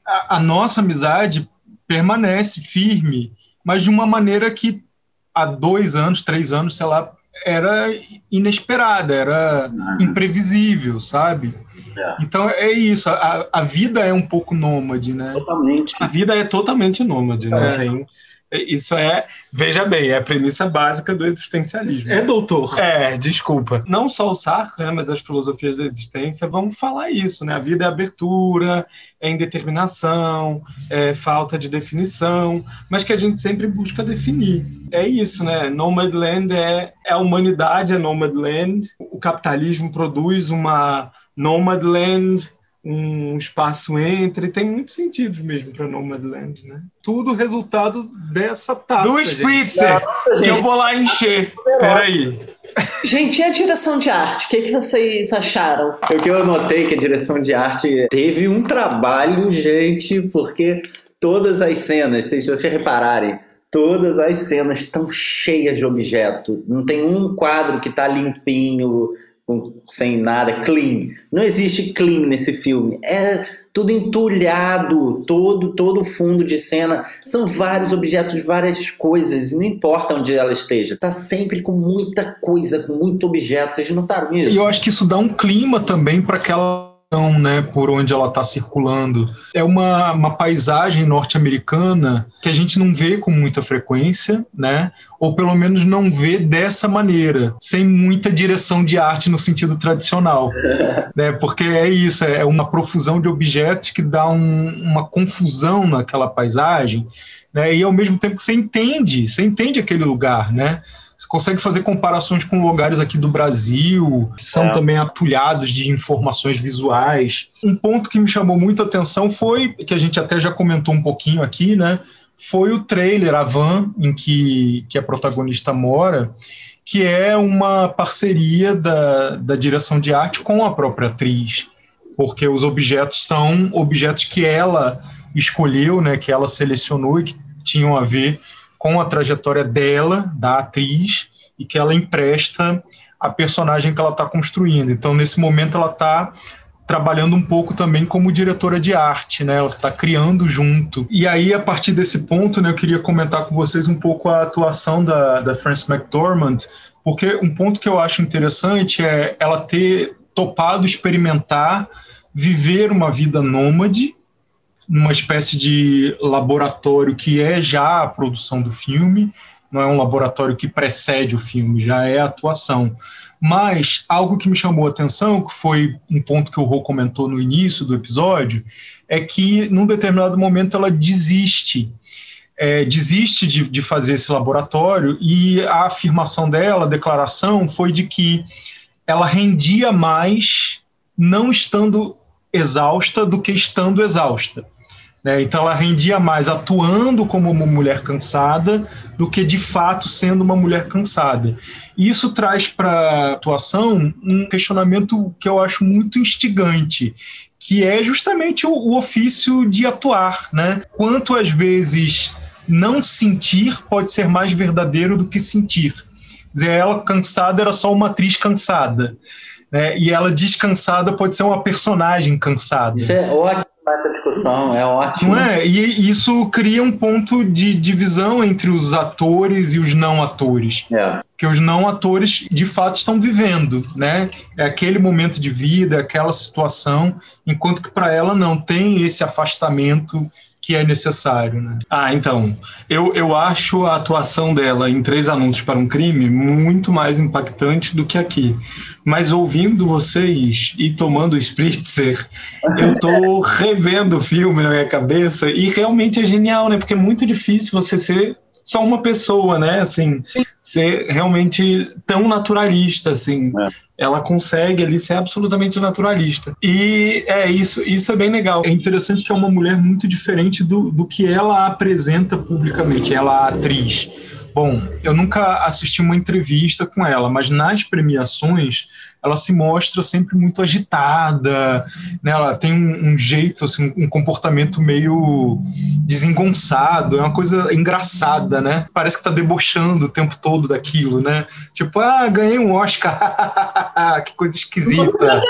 a, a nossa amizade permanece firme, mas de uma maneira que há dois anos, três anos, sei lá, era inesperada, era imprevisível, sabe? É. Então é isso, a, a vida é um pouco nômade, né? Totalmente. A vida é totalmente nômade, né? É. Tem, Isso é, veja bem, é a premissa básica do existencialismo. É, doutor. É, desculpa. Não só o Sartre, né, mas as filosofias da existência vão falar isso, né? A vida é abertura, é indeterminação, é falta de definição, mas que a gente sempre busca definir. É isso, né? Nomadland é, é a humanidade, é Nomadland. O capitalismo produz uma Nomadland um espaço entre, tem muitos sentidos mesmo para Nomadland, né? Tudo resultado dessa taça. Do Spritzer, que eu vou lá encher. Peraí. Gente, e a direção de arte? O que, que vocês acharam? O que eu notei que a direção de arte teve um trabalho, gente, porque todas as cenas, se vocês repararem, todas as cenas estão cheias de objeto. Não tem um quadro que está limpinho, sem nada, clean. Não existe clean nesse filme. É tudo entulhado, todo todo fundo de cena. São vários objetos, várias coisas, não importa onde ela esteja. Tá sempre com muita coisa, com muito objeto. Vocês notaram isso? E eu acho que isso dá um clima também para aquela né, por onde ela está circulando. É uma, uma paisagem norte-americana que a gente não vê com muita frequência, né, ou pelo menos não vê dessa maneira, sem muita direção de arte no sentido tradicional. né, porque é isso, é uma profusão de objetos que dá um, uma confusão naquela paisagem, né, e ao mesmo tempo que você entende, você entende aquele lugar, né? Consegue fazer comparações com lugares aqui do Brasil, que são é. também atulhados de informações visuais. Um ponto que me chamou muito a atenção foi, que a gente até já comentou um pouquinho aqui, né? Foi o trailer, a van em que, que a protagonista mora, que é uma parceria da, da direção de arte com a própria atriz, porque os objetos são objetos que ela escolheu, né, que ela selecionou e que tinham a ver com a trajetória dela, da atriz, e que ela empresta a personagem que ela está construindo. Então, nesse momento, ela está trabalhando um pouco também como diretora de arte, né? Ela está criando junto. E aí, a partir desse ponto, né, eu queria comentar com vocês um pouco a atuação da, da Frances McDormand, porque um ponto que eu acho interessante é ela ter topado experimentar viver uma vida nômade, numa espécie de laboratório que é já a produção do filme, não é um laboratório que precede o filme, já é a atuação. Mas algo que me chamou a atenção, que foi um ponto que o Rô comentou no início do episódio, é que num determinado momento ela desiste. É, desiste de, de fazer esse laboratório e a afirmação dela, a declaração, foi de que ela rendia mais não estando exausta do que estando exausta. Né? Então ela rendia mais atuando como uma mulher cansada do que de fato sendo uma mulher cansada. E isso traz para a atuação um questionamento que eu acho muito instigante, que é justamente o, o ofício de atuar. Né? Quanto às vezes não sentir pode ser mais verdadeiro do que sentir. Dizer, ela cansada era só uma atriz cansada. Né? E ela descansada pode ser uma personagem cansada. Isso é ótimo essa discussão, é ótimo. Não é? E isso cria um ponto de divisão entre os atores e os não atores. É. Que os não atores, de fato, estão vivendo, né? É aquele momento de vida, aquela situação, enquanto que para ela não tem esse afastamento que é necessário, né? Ah, então. Eu, eu acho a atuação dela em Três Anúncios para um Crime muito mais impactante do que aqui. Mas ouvindo vocês e tomando Spritzer, eu tô revendo o filme na minha cabeça e realmente é genial, né? Porque é muito difícil você ser só uma pessoa, né? Assim, ser realmente tão naturalista, assim. É. Ela consegue ali ser absolutamente naturalista. E é isso, isso é bem legal. É interessante que é uma mulher muito diferente do, do que ela apresenta publicamente, ela é atriz. Bom, eu nunca assisti uma entrevista com ela, mas nas premiações ela se mostra sempre muito agitada, né? ela tem um, um jeito, assim, um comportamento meio desengonçado, é uma coisa engraçada, né? Parece que está debochando o tempo todo daquilo, né? Tipo, ah, ganhei um Oscar, que coisa esquisita.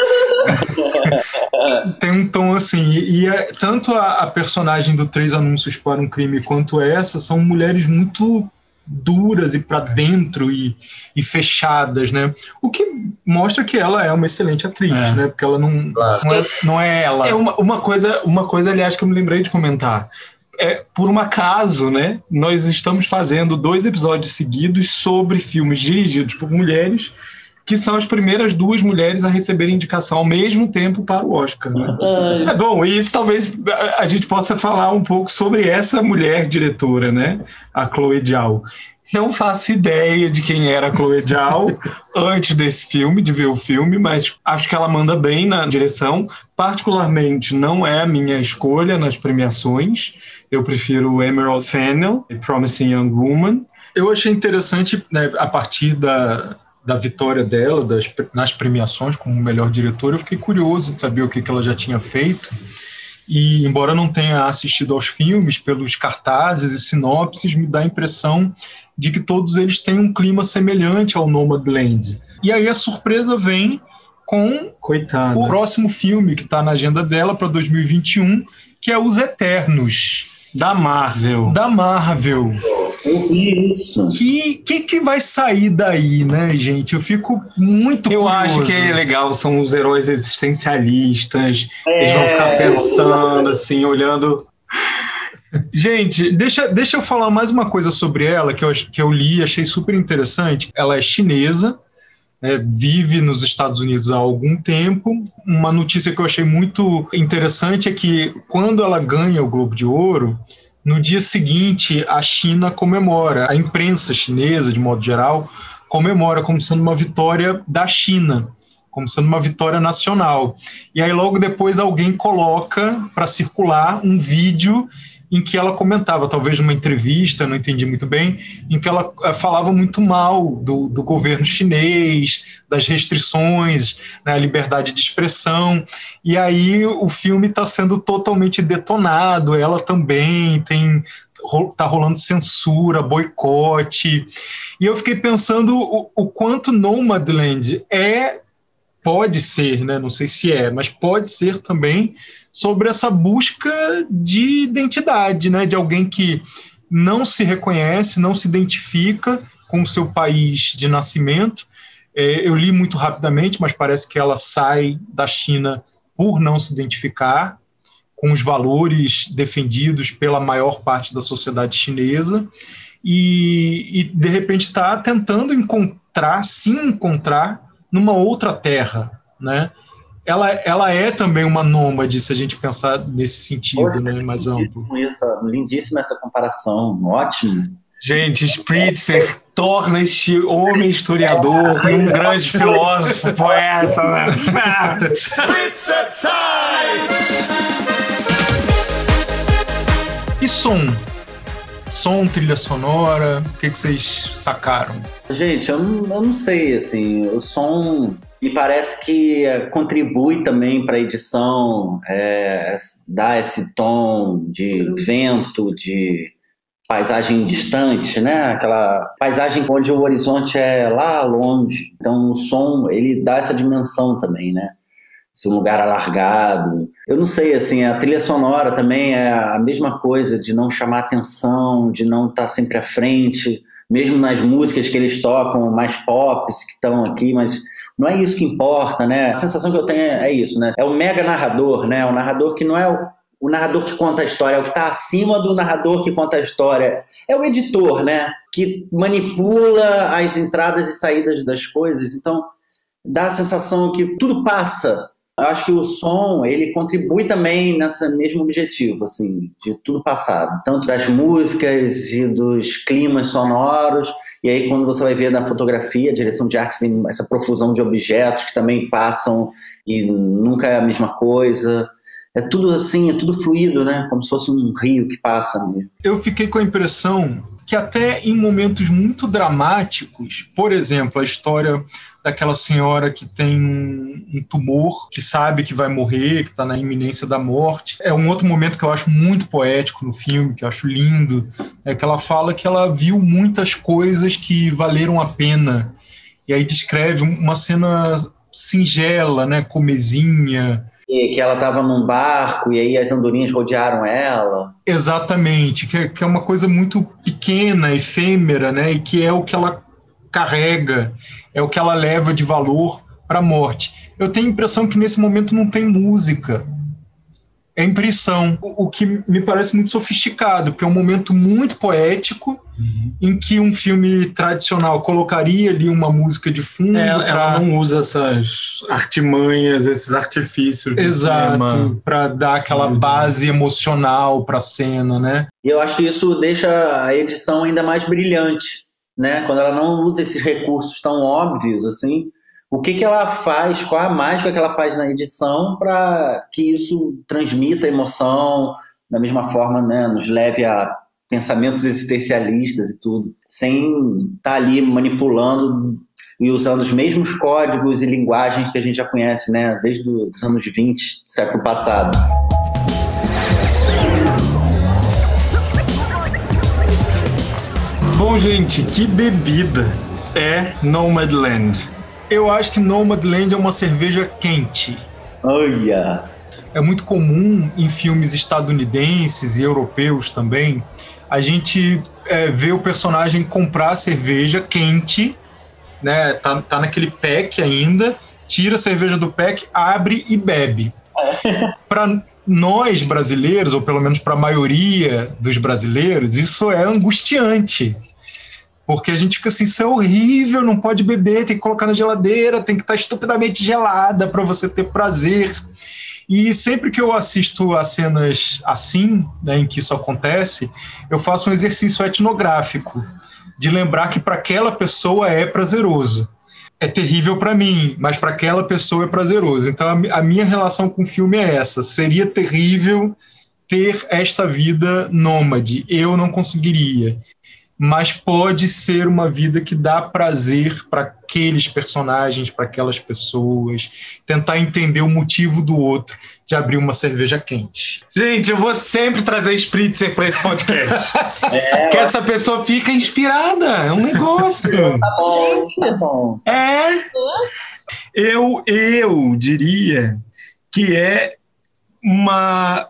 tem um tom assim, e, e é, tanto a, a personagem do Três Anúncios para um Crime quanto essa são mulheres muito duras e para dentro e, e, fechadas, né? O que mostra que ela é uma excelente atriz, é. né? Porque ela não, claro. não, é, não é ela. É uma, uma coisa, uma coisa, aliás, que eu me lembrei de comentar. é, por um acaso, né? Nós estamos fazendo dois episódios seguidos sobre filmes dirigidos por mulheres, que são as primeiras duas mulheres a receberem indicação ao mesmo tempo para o Oscar. Né? É bom, e isso talvez a gente possa falar um pouco sobre essa mulher diretora, né? A Chloe Zhao. Não faço ideia de quem era a Chloe Zhao antes desse filme, de ver o filme, mas acho que ela manda bem na direção. Particularmente, não é a minha escolha nas premiações. Eu prefiro Emerald Fennel, Promising Young Woman. Eu achei interessante, né, a partir da, da vitória dela das, nas premiações como melhor diretora, eu fiquei curioso de saber o que, que ela já tinha feito. E, embora não tenha assistido aos filmes, pelos cartazes e sinopses, me dá a impressão de que todos eles têm um clima semelhante ao Nomadland. E aí a surpresa vem com Coitada. o próximo filme que está na agenda dela para 2021, que é Os Eternos. Da Marvel. Da Marvel. Eu vi isso. Que, que que vai sair daí, né, gente? Eu fico muito Eu curioso. acho que é legal, são os heróis existencialistas. É. Eles vão ficar pensando, assim, olhando. Gente, deixa, deixa eu falar mais uma coisa sobre ela que eu, que eu li e achei super interessante. Ela é chinesa, né, vive nos Estados Unidos há algum tempo. Uma notícia que eu achei muito interessante é que quando ela ganha o Globo de Ouro, no dia seguinte a China comemora, a imprensa chinesa, de modo geral, comemora como sendo uma vitória da China. Como sendo uma vitória nacional. E aí, logo depois, alguém coloca para circular um vídeo em que ela comentava, talvez numa entrevista, não entendi muito bem, em que ela eh, falava muito mal do, do governo chinês, das restrições, né, liberdade de expressão. E aí o filme está sendo totalmente detonado, ela também tem tá rolando censura, boicote. E eu fiquei pensando o, o quanto Nomadland é pode ser, né? Não sei se é, mas pode ser também sobre essa busca de identidade, né? De alguém que não se reconhece, não se identifica com o seu país de nascimento. É, eu li muito rapidamente, mas parece que ela sai da China por não se identificar com os valores defendidos pela maior parte da sociedade chinesa e, e de repente está tentando encontrar, se encontrar numa outra terra, né? Ela, ela é também uma nômade, se a gente pensar nesse sentido, né, mais amplo. Isso, lindíssima essa comparação, ótimo. Gente, Spritzer torna este homem historiador um grande filósofo, poeta. Né? E som? Som, trilha sonora, o que, que vocês sacaram? Gente, eu não, eu não sei, assim, o som me parece que contribui também para a edição, é, dá esse tom de vento, de paisagem distante, né? Aquela paisagem onde o horizonte é lá longe. Então o som, ele dá essa dimensão também, né? Esse lugar alargado. Eu não sei, assim, a trilha sonora também é a mesma coisa, de não chamar atenção, de não estar sempre à frente, mesmo nas músicas que eles tocam, mais pops que estão aqui, mas não é isso que importa, né? A sensação que eu tenho é isso, né? É o mega narrador, né? O narrador que não é o, o narrador que conta a história, é o que está acima do narrador que conta a história. É o editor, né? Que manipula as entradas e saídas das coisas. Então, dá a sensação que tudo passa. Eu acho que o som, ele contribui também nesse mesmo objetivo, assim, de tudo passado. Tanto das músicas e dos climas sonoros, e aí quando você vai ver na fotografia, direção de arte tem essa profusão de objetos que também passam e nunca é a mesma coisa. É tudo assim, é tudo fluido, né? Como se fosse um rio que passa mesmo. Eu fiquei com a impressão que até em momentos muito dramáticos, por exemplo, a história daquela senhora que tem um tumor, que sabe que vai morrer, que está na iminência da morte. É um outro momento que eu acho muito poético no filme, que eu acho lindo, é que ela fala que ela viu muitas coisas que valeram a pena. E aí descreve uma cena singela, né, comezinha, E que ela estava num barco e aí as andorinhas rodearam ela. Exatamente, que é, que é uma coisa muito pequena, efêmera, né? E que é o que ela carrega, é o que ela leva de valor para a morte. Eu tenho a impressão que nesse momento não tem música. é impressão, o, o, que me parece muito sofisticado, porque é um momento muito poético uhum. em que um filme tradicional colocaria ali uma música de fundo. É, pra... Ela não usa essas artimanhas, esses artifícios. Exato, para dar aquela uhum. base emocional para a cena, né? E eu acho que isso deixa a edição ainda mais brilhante, né? Quando ela não usa esses recursos tão óbvios assim o que, que ela faz, qual a mágica que ela faz na edição para que isso transmita emoção, da mesma forma, né, nos leve a pensamentos existencialistas e tudo, sem estar tá ali manipulando e usando os mesmos códigos e linguagens que a gente já conhece, né, desde os anos 20 do século passado. Bom, gente, que bebida é Nomadland? Eu acho que Nomadland é uma cerveja quente. Olha! É muito comum em filmes estadunidenses e europeus também a gente é, ver o personagem comprar cerveja quente, né? Tá, tá naquele pack ainda, tira a cerveja do pack, abre e bebe. Para nós brasileiros, ou pelo menos para a maioria dos brasileiros, isso é angustiante. Porque a gente fica assim, isso é horrível, não pode beber, tem que colocar na geladeira, tem que estar estupidamente gelada para você ter prazer. E sempre que eu assisto a cenas assim, né, em que isso acontece, eu faço um exercício etnográfico de lembrar que para aquela pessoa é prazeroso. É terrível para mim, mas para aquela pessoa é prazeroso. Então a minha relação com o filme é essa: seria terrível ter esta vida nômade. Eu não conseguiria mas pode ser uma vida que dá prazer para aqueles personagens, para aquelas pessoas, tentar entender o motivo do outro de abrir uma cerveja quente. Gente, eu vou sempre trazer Spritzer para esse podcast. é, que essa pessoa fica inspirada, é um negócio. tá bom, tá bom. É. Eu, eu diria que é uma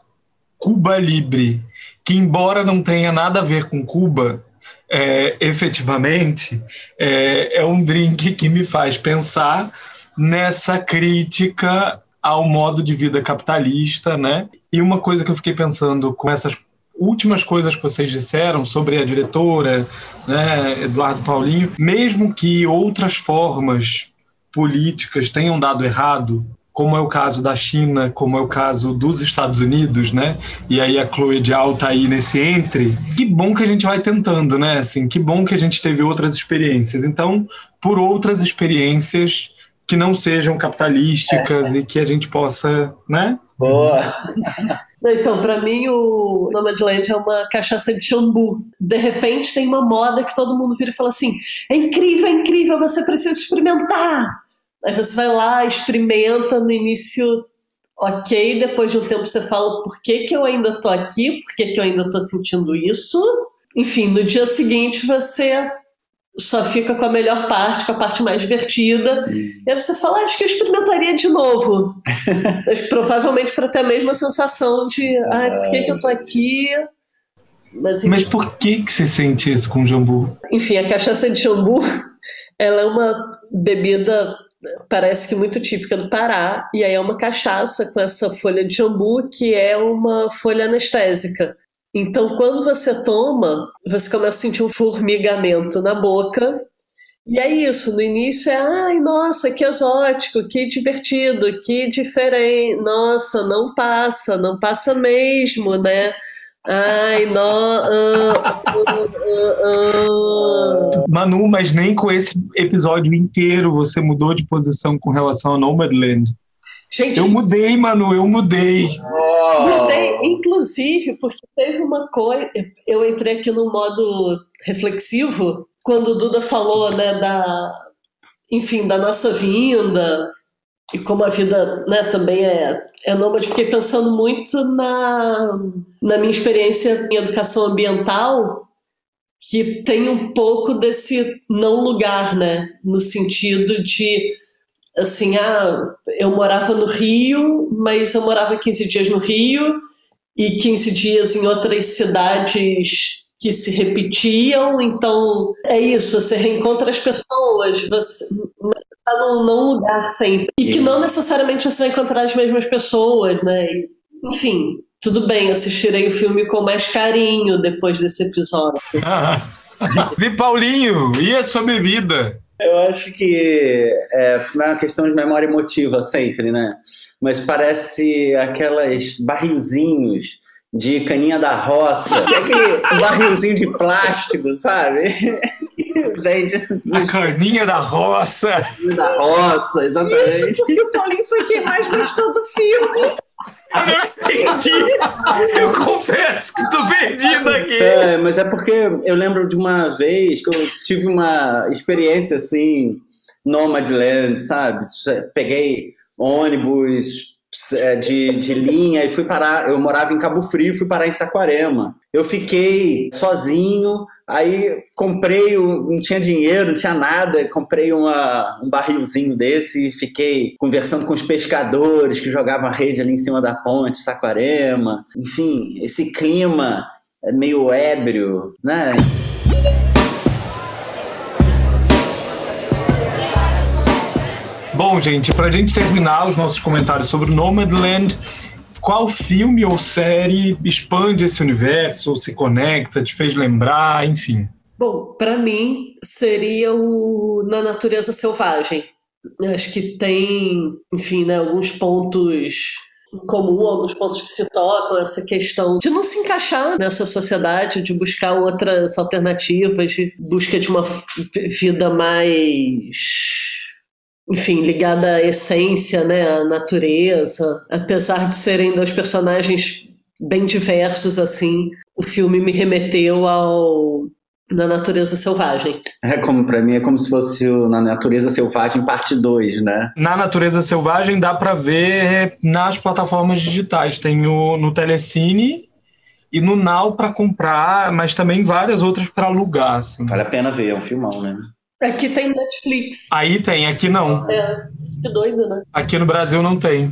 Cuba Libre, que embora não tenha nada a ver com Cuba, é, efetivamente, é, é um drink que me faz pensar nessa crítica ao modo de vida capitalista, né? E uma coisa que eu fiquei pensando com essas últimas coisas que vocês disseram sobre a diretora, né, Eduardo Paulinho, mesmo que outras formas políticas tenham dado errado, como é o caso da China, como é o caso dos Estados Unidos, né? E aí a Chloe Zhao tá aí nesse entre. Que bom que a gente vai tentando, né? Assim, que bom que a gente teve outras experiências. Então, por outras experiências que não sejam capitalísticas é. e que a gente possa, né? Boa. Então, para mim, o Nomadland é uma cachaça de chambu. De repente, tem uma moda que todo mundo vira e fala assim: é incrível, é incrível, você precisa experimentar. Aí você vai lá, experimenta no início, ok, depois de um tempo você fala por que, que eu ainda tô aqui, por que, que eu ainda tô sentindo isso. Enfim, no dia seguinte você só fica com a melhor parte, com a parte mais divertida. Hum. E aí você fala, ah, acho que eu experimentaria de novo. Provavelmente para ter a mesma sensação de, ah, por que, que eu tô aqui? Mas, Mas por que, que você sente isso com jambu? Enfim, a cachaça de jambu ela é uma bebida parece que muito típica do Pará, e aí é uma cachaça com essa folha de jambu, que é uma folha anestésica. Então, quando você toma, você começa a sentir um formigamento na boca. E é isso, no início é, ai, nossa, que exótico, que divertido, que diferente, nossa, não passa, não passa mesmo, né? Ai, não. Uh, uh, uh, Manu, mas nem com esse episódio inteiro você mudou de posição com relação a Nomadland. Gente, eu mudei, Manu, eu mudei. Mudei, inclusive, porque teve uma coisa. Eu entrei aqui no modo reflexivo quando o Duda falou, né, da. Enfim, da nossa vinda, e como a vida né, também é, é nômade, fiquei pensando muito na, na minha experiência em educação ambiental, que tem um pouco desse não lugar, né? No sentido de, assim, ah, eu morava no Rio, mas eu morava 15 dias no Rio e 15 dias em outras cidades que se repetiam, então é isso, você reencontra as pessoas, você está num, num lugar sempre. E que não necessariamente você vai encontrar as mesmas pessoas, né? Enfim, tudo bem, assistirei o filme com mais carinho depois desse episódio. e Paulinho, e a sua bebida? Eu acho que é, é uma questão de memória emotiva sempre, né? Mas parece aquelas barrilzinhos de caninha da roça, aquele barrilzinho de plástico, sabe? Gente, a caninha da roça. Da roça, exatamente. Isso porque o Paulinho foi quem mais gostou do filme. Eu entendi. Eu confesso que tô perdido aqui. É, mas é porque eu lembro de uma vez que eu tive uma experiência assim, Nomadland, sabe? Peguei ônibus é, de, de linha e fui parar. Eu morava em Cabo Frio, fui parar em Saquarema. Eu fiquei sozinho, aí comprei, não tinha dinheiro, não tinha nada, comprei uma, um barrilzinho desse e fiquei conversando com os pescadores que jogavam a rede ali em cima da ponte, Saquarema. Enfim, esse clima meio ébrio, né? Bom, gente, pra gente terminar os nossos comentários sobre Nomadland, qual filme ou série expande esse universo, ou se conecta, te fez lembrar, enfim? Bom, para mim seria o Na Natureza Selvagem. Acho que tem, enfim, né, alguns pontos em comum, alguns pontos que se tocam, essa questão de não se encaixar nessa sociedade, de buscar outras alternativas, de busca de uma vida mais enfim, ligada à essência, né, à natureza. Apesar de serem dois personagens bem diversos, assim, o filme me remeteu ao Na Natureza Selvagem. É como, para mim, é como se fosse o Na Natureza Selvagem parte 2, né? Na Natureza Selvagem dá para ver nas plataformas digitais. Tem o, no Telecine e no Now para comprar, mas também várias outras para alugar. Assim. Vale a pena ver, é um filmão, né? Aqui tem Netflix. Aí tem, aqui não. É, que doido, né? Aqui no Brasil não tem.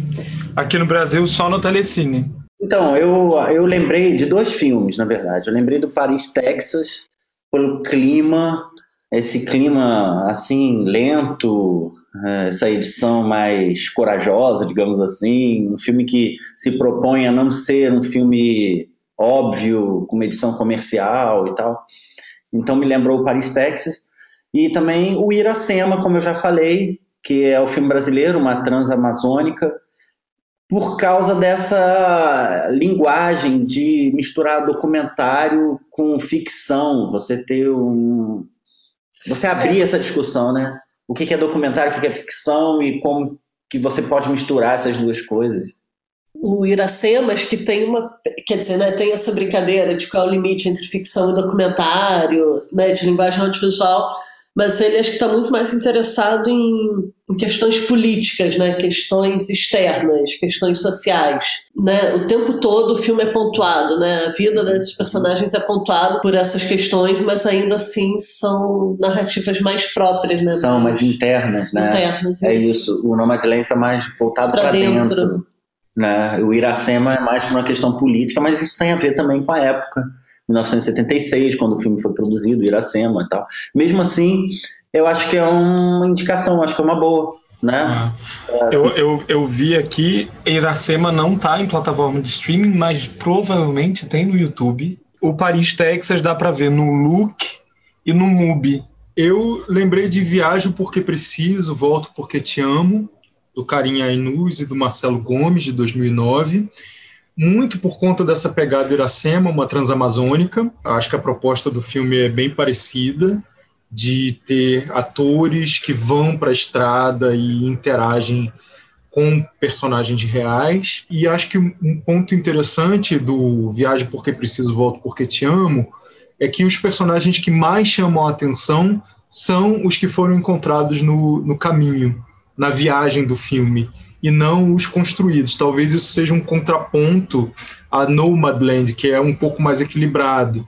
Aqui no Brasil só no Telecine. Então, eu, eu lembrei de dois filmes, na verdade. Eu lembrei do Paris, Texas, pelo clima, esse clima assim, lento, é, essa edição mais corajosa, digamos assim. Um filme que se propõe a não ser um filme óbvio, com uma edição comercial e tal. Então me lembrou o Paris, Texas. E também o Iracema, como eu já falei, que é o filme brasileiro, uma transamazônica, por causa dessa linguagem de misturar documentário com ficção, você ter um. Você abrir é. essa discussão, né? O que é documentário, o que é ficção e como que você pode misturar essas duas coisas. O Iracemas, que tem uma. Quer dizer, né, tem essa brincadeira de qual é o limite entre ficção e documentário, né, de linguagem audiovisual mas ele acho que está muito mais interessado em, em, questões políticas, né? questões externas, questões sociais. Né? O tempo todo o filme é pontuado, né? a vida desses personagens é pontuada por essas questões, mas ainda assim são narrativas mais próprias. Né? São mais internas, né? Internas, é isso. O Nomadland está mais voltado para dentro. dentro. Né? O Iracema é mais uma questão política, mas isso tem a ver também com a época 1976, quando o filme foi produzido, Iracema e tal. Mesmo assim, eu acho que é uma indicação, acho que é uma boa. Né? Ah. Assim. Eu, eu, eu vi aqui, Iracema não está em plataforma de streaming, mas provavelmente tem no YouTube. O Paris, Texas dá para ver no Look e no Mubi. Eu lembrei de Viajo Porque Preciso, Volto Porque Te Amo, do Carinha Ainuz e do Marcelo Gomes, de 2009 muito por conta dessa pegada Iracema, uma transamazônica. Acho que a proposta do filme é bem parecida, de ter atores que vão para a estrada e interagem com personagens reais. E acho que um ponto interessante do Viagem Porque Preciso, Volto Porque Te Amo é que os personagens que mais chamam a atenção são os que foram encontrados no, no caminho, na viagem do filme e não os construídos. Talvez isso seja um contraponto a Nomadland, que é um pouco mais equilibrado,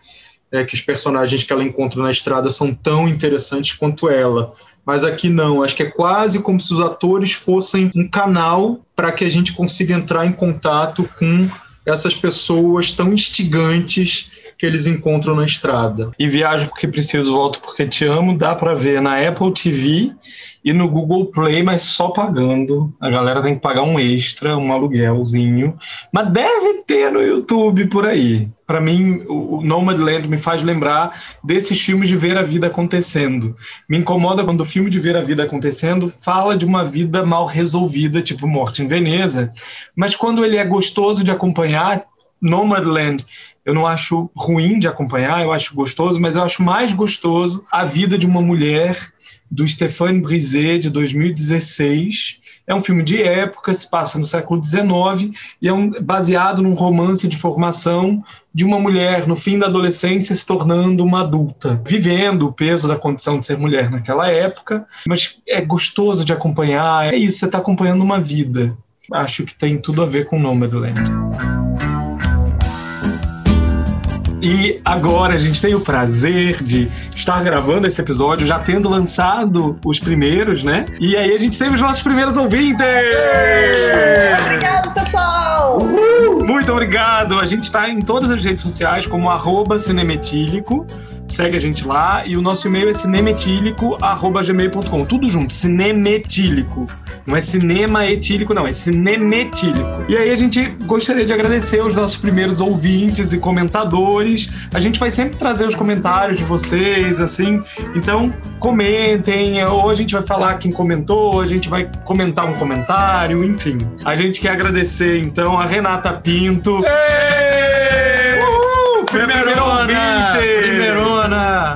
é, que os personagens que ela encontra na estrada são tão interessantes quanto ela. Mas aqui não, acho que é quase como se os atores fossem um canal para que a gente consiga entrar em contato com essas pessoas tão instigantes que eles encontram na estrada. E Viajo Porque Preciso, Volto Porque Te Amo dá para ver na Apple TV e no Google Play, mas só pagando. A galera tem que pagar um extra, um aluguelzinho. Mas deve ter no YouTube por aí. Para mim, o Nomadland me faz lembrar desses filmes de ver a vida acontecendo. Me incomoda quando o filme de ver a vida acontecendo fala de uma vida mal resolvida, tipo Morte em Veneza, mas quando ele é gostoso de acompanhar, Nomadland eu não acho ruim de acompanhar, eu acho gostoso, mas eu acho mais gostoso a vida de uma mulher do Stéphane Brisé, de 2016. É um filme de época, se passa no século XIX e é um, baseado num romance de formação de uma mulher no fim da adolescência se tornando uma adulta, vivendo o peso da condição de ser mulher naquela época, mas é gostoso de acompanhar. É isso, você está acompanhando uma vida. Acho que tem tudo a ver com Nomadland. E agora a gente tem o prazer de estar gravando esse episódio, já tendo lançado os primeiros, né? E aí a gente teve os nossos primeiros ouvintes! Obrigado, pessoal! Uhul! Muito obrigado! A gente está em todas as redes sociais como arroba cinemetílico segue a gente lá e o nosso e-mail é cinemetílico@gmail.com, tudo junto, cinemetílico. Não é cinema etílico não, é cinemetílico. E aí a gente gostaria de agradecer os nossos primeiros ouvintes e comentadores. A gente vai sempre trazer os comentários de vocês, assim. Então, comentem, ou a gente vai falar quem comentou, ou a gente vai comentar um comentário, enfim. A gente quer agradecer então a Renata Pinto. Ei!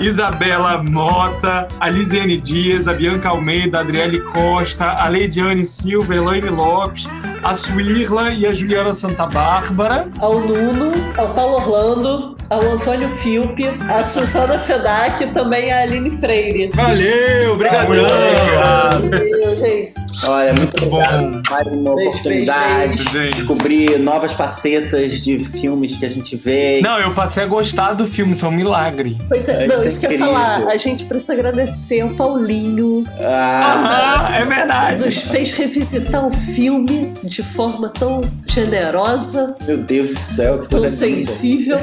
Isabela Mota, a Lisiane Dias, a Bianca Almeida, a Adriele Costa, a Leidiane Silva, Elaine Lopes, a Suirla e a Juliana Santa Bárbara. Ao Nuno, ao Paulo Orlando, ao Antônio Filpe, a Susana Fedac e também a Aline Freire. Valeu, obrigado. Valeu, gente. Olha, muito bom. Mais uma oportunidade de descobrir novas facetas de filmes que a gente vê. Não, eu passei a gostar do filme, isso é um milagre. Pois é, não, isso que eu ia falar. A gente precisa agradecer ao Paulinho. Ah, ah é verdade. Nos fez revisitar o filme de forma tão generosa. Meu Deus do céu, que Tão sensível.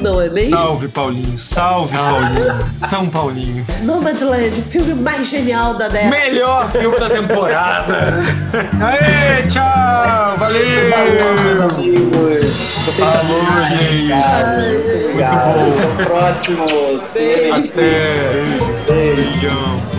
Não é mesmo? Salve, Paulinho. Salve, Paulinho. São Paulinho. Nomadland, filme mais genial da década. Melhor filme da temporada. Aê, tchau. Valeu. Valeu, meus amigos. Vocês Falou, são gente. Muito bom. Até o próximo. Até. Beijo. Beijão.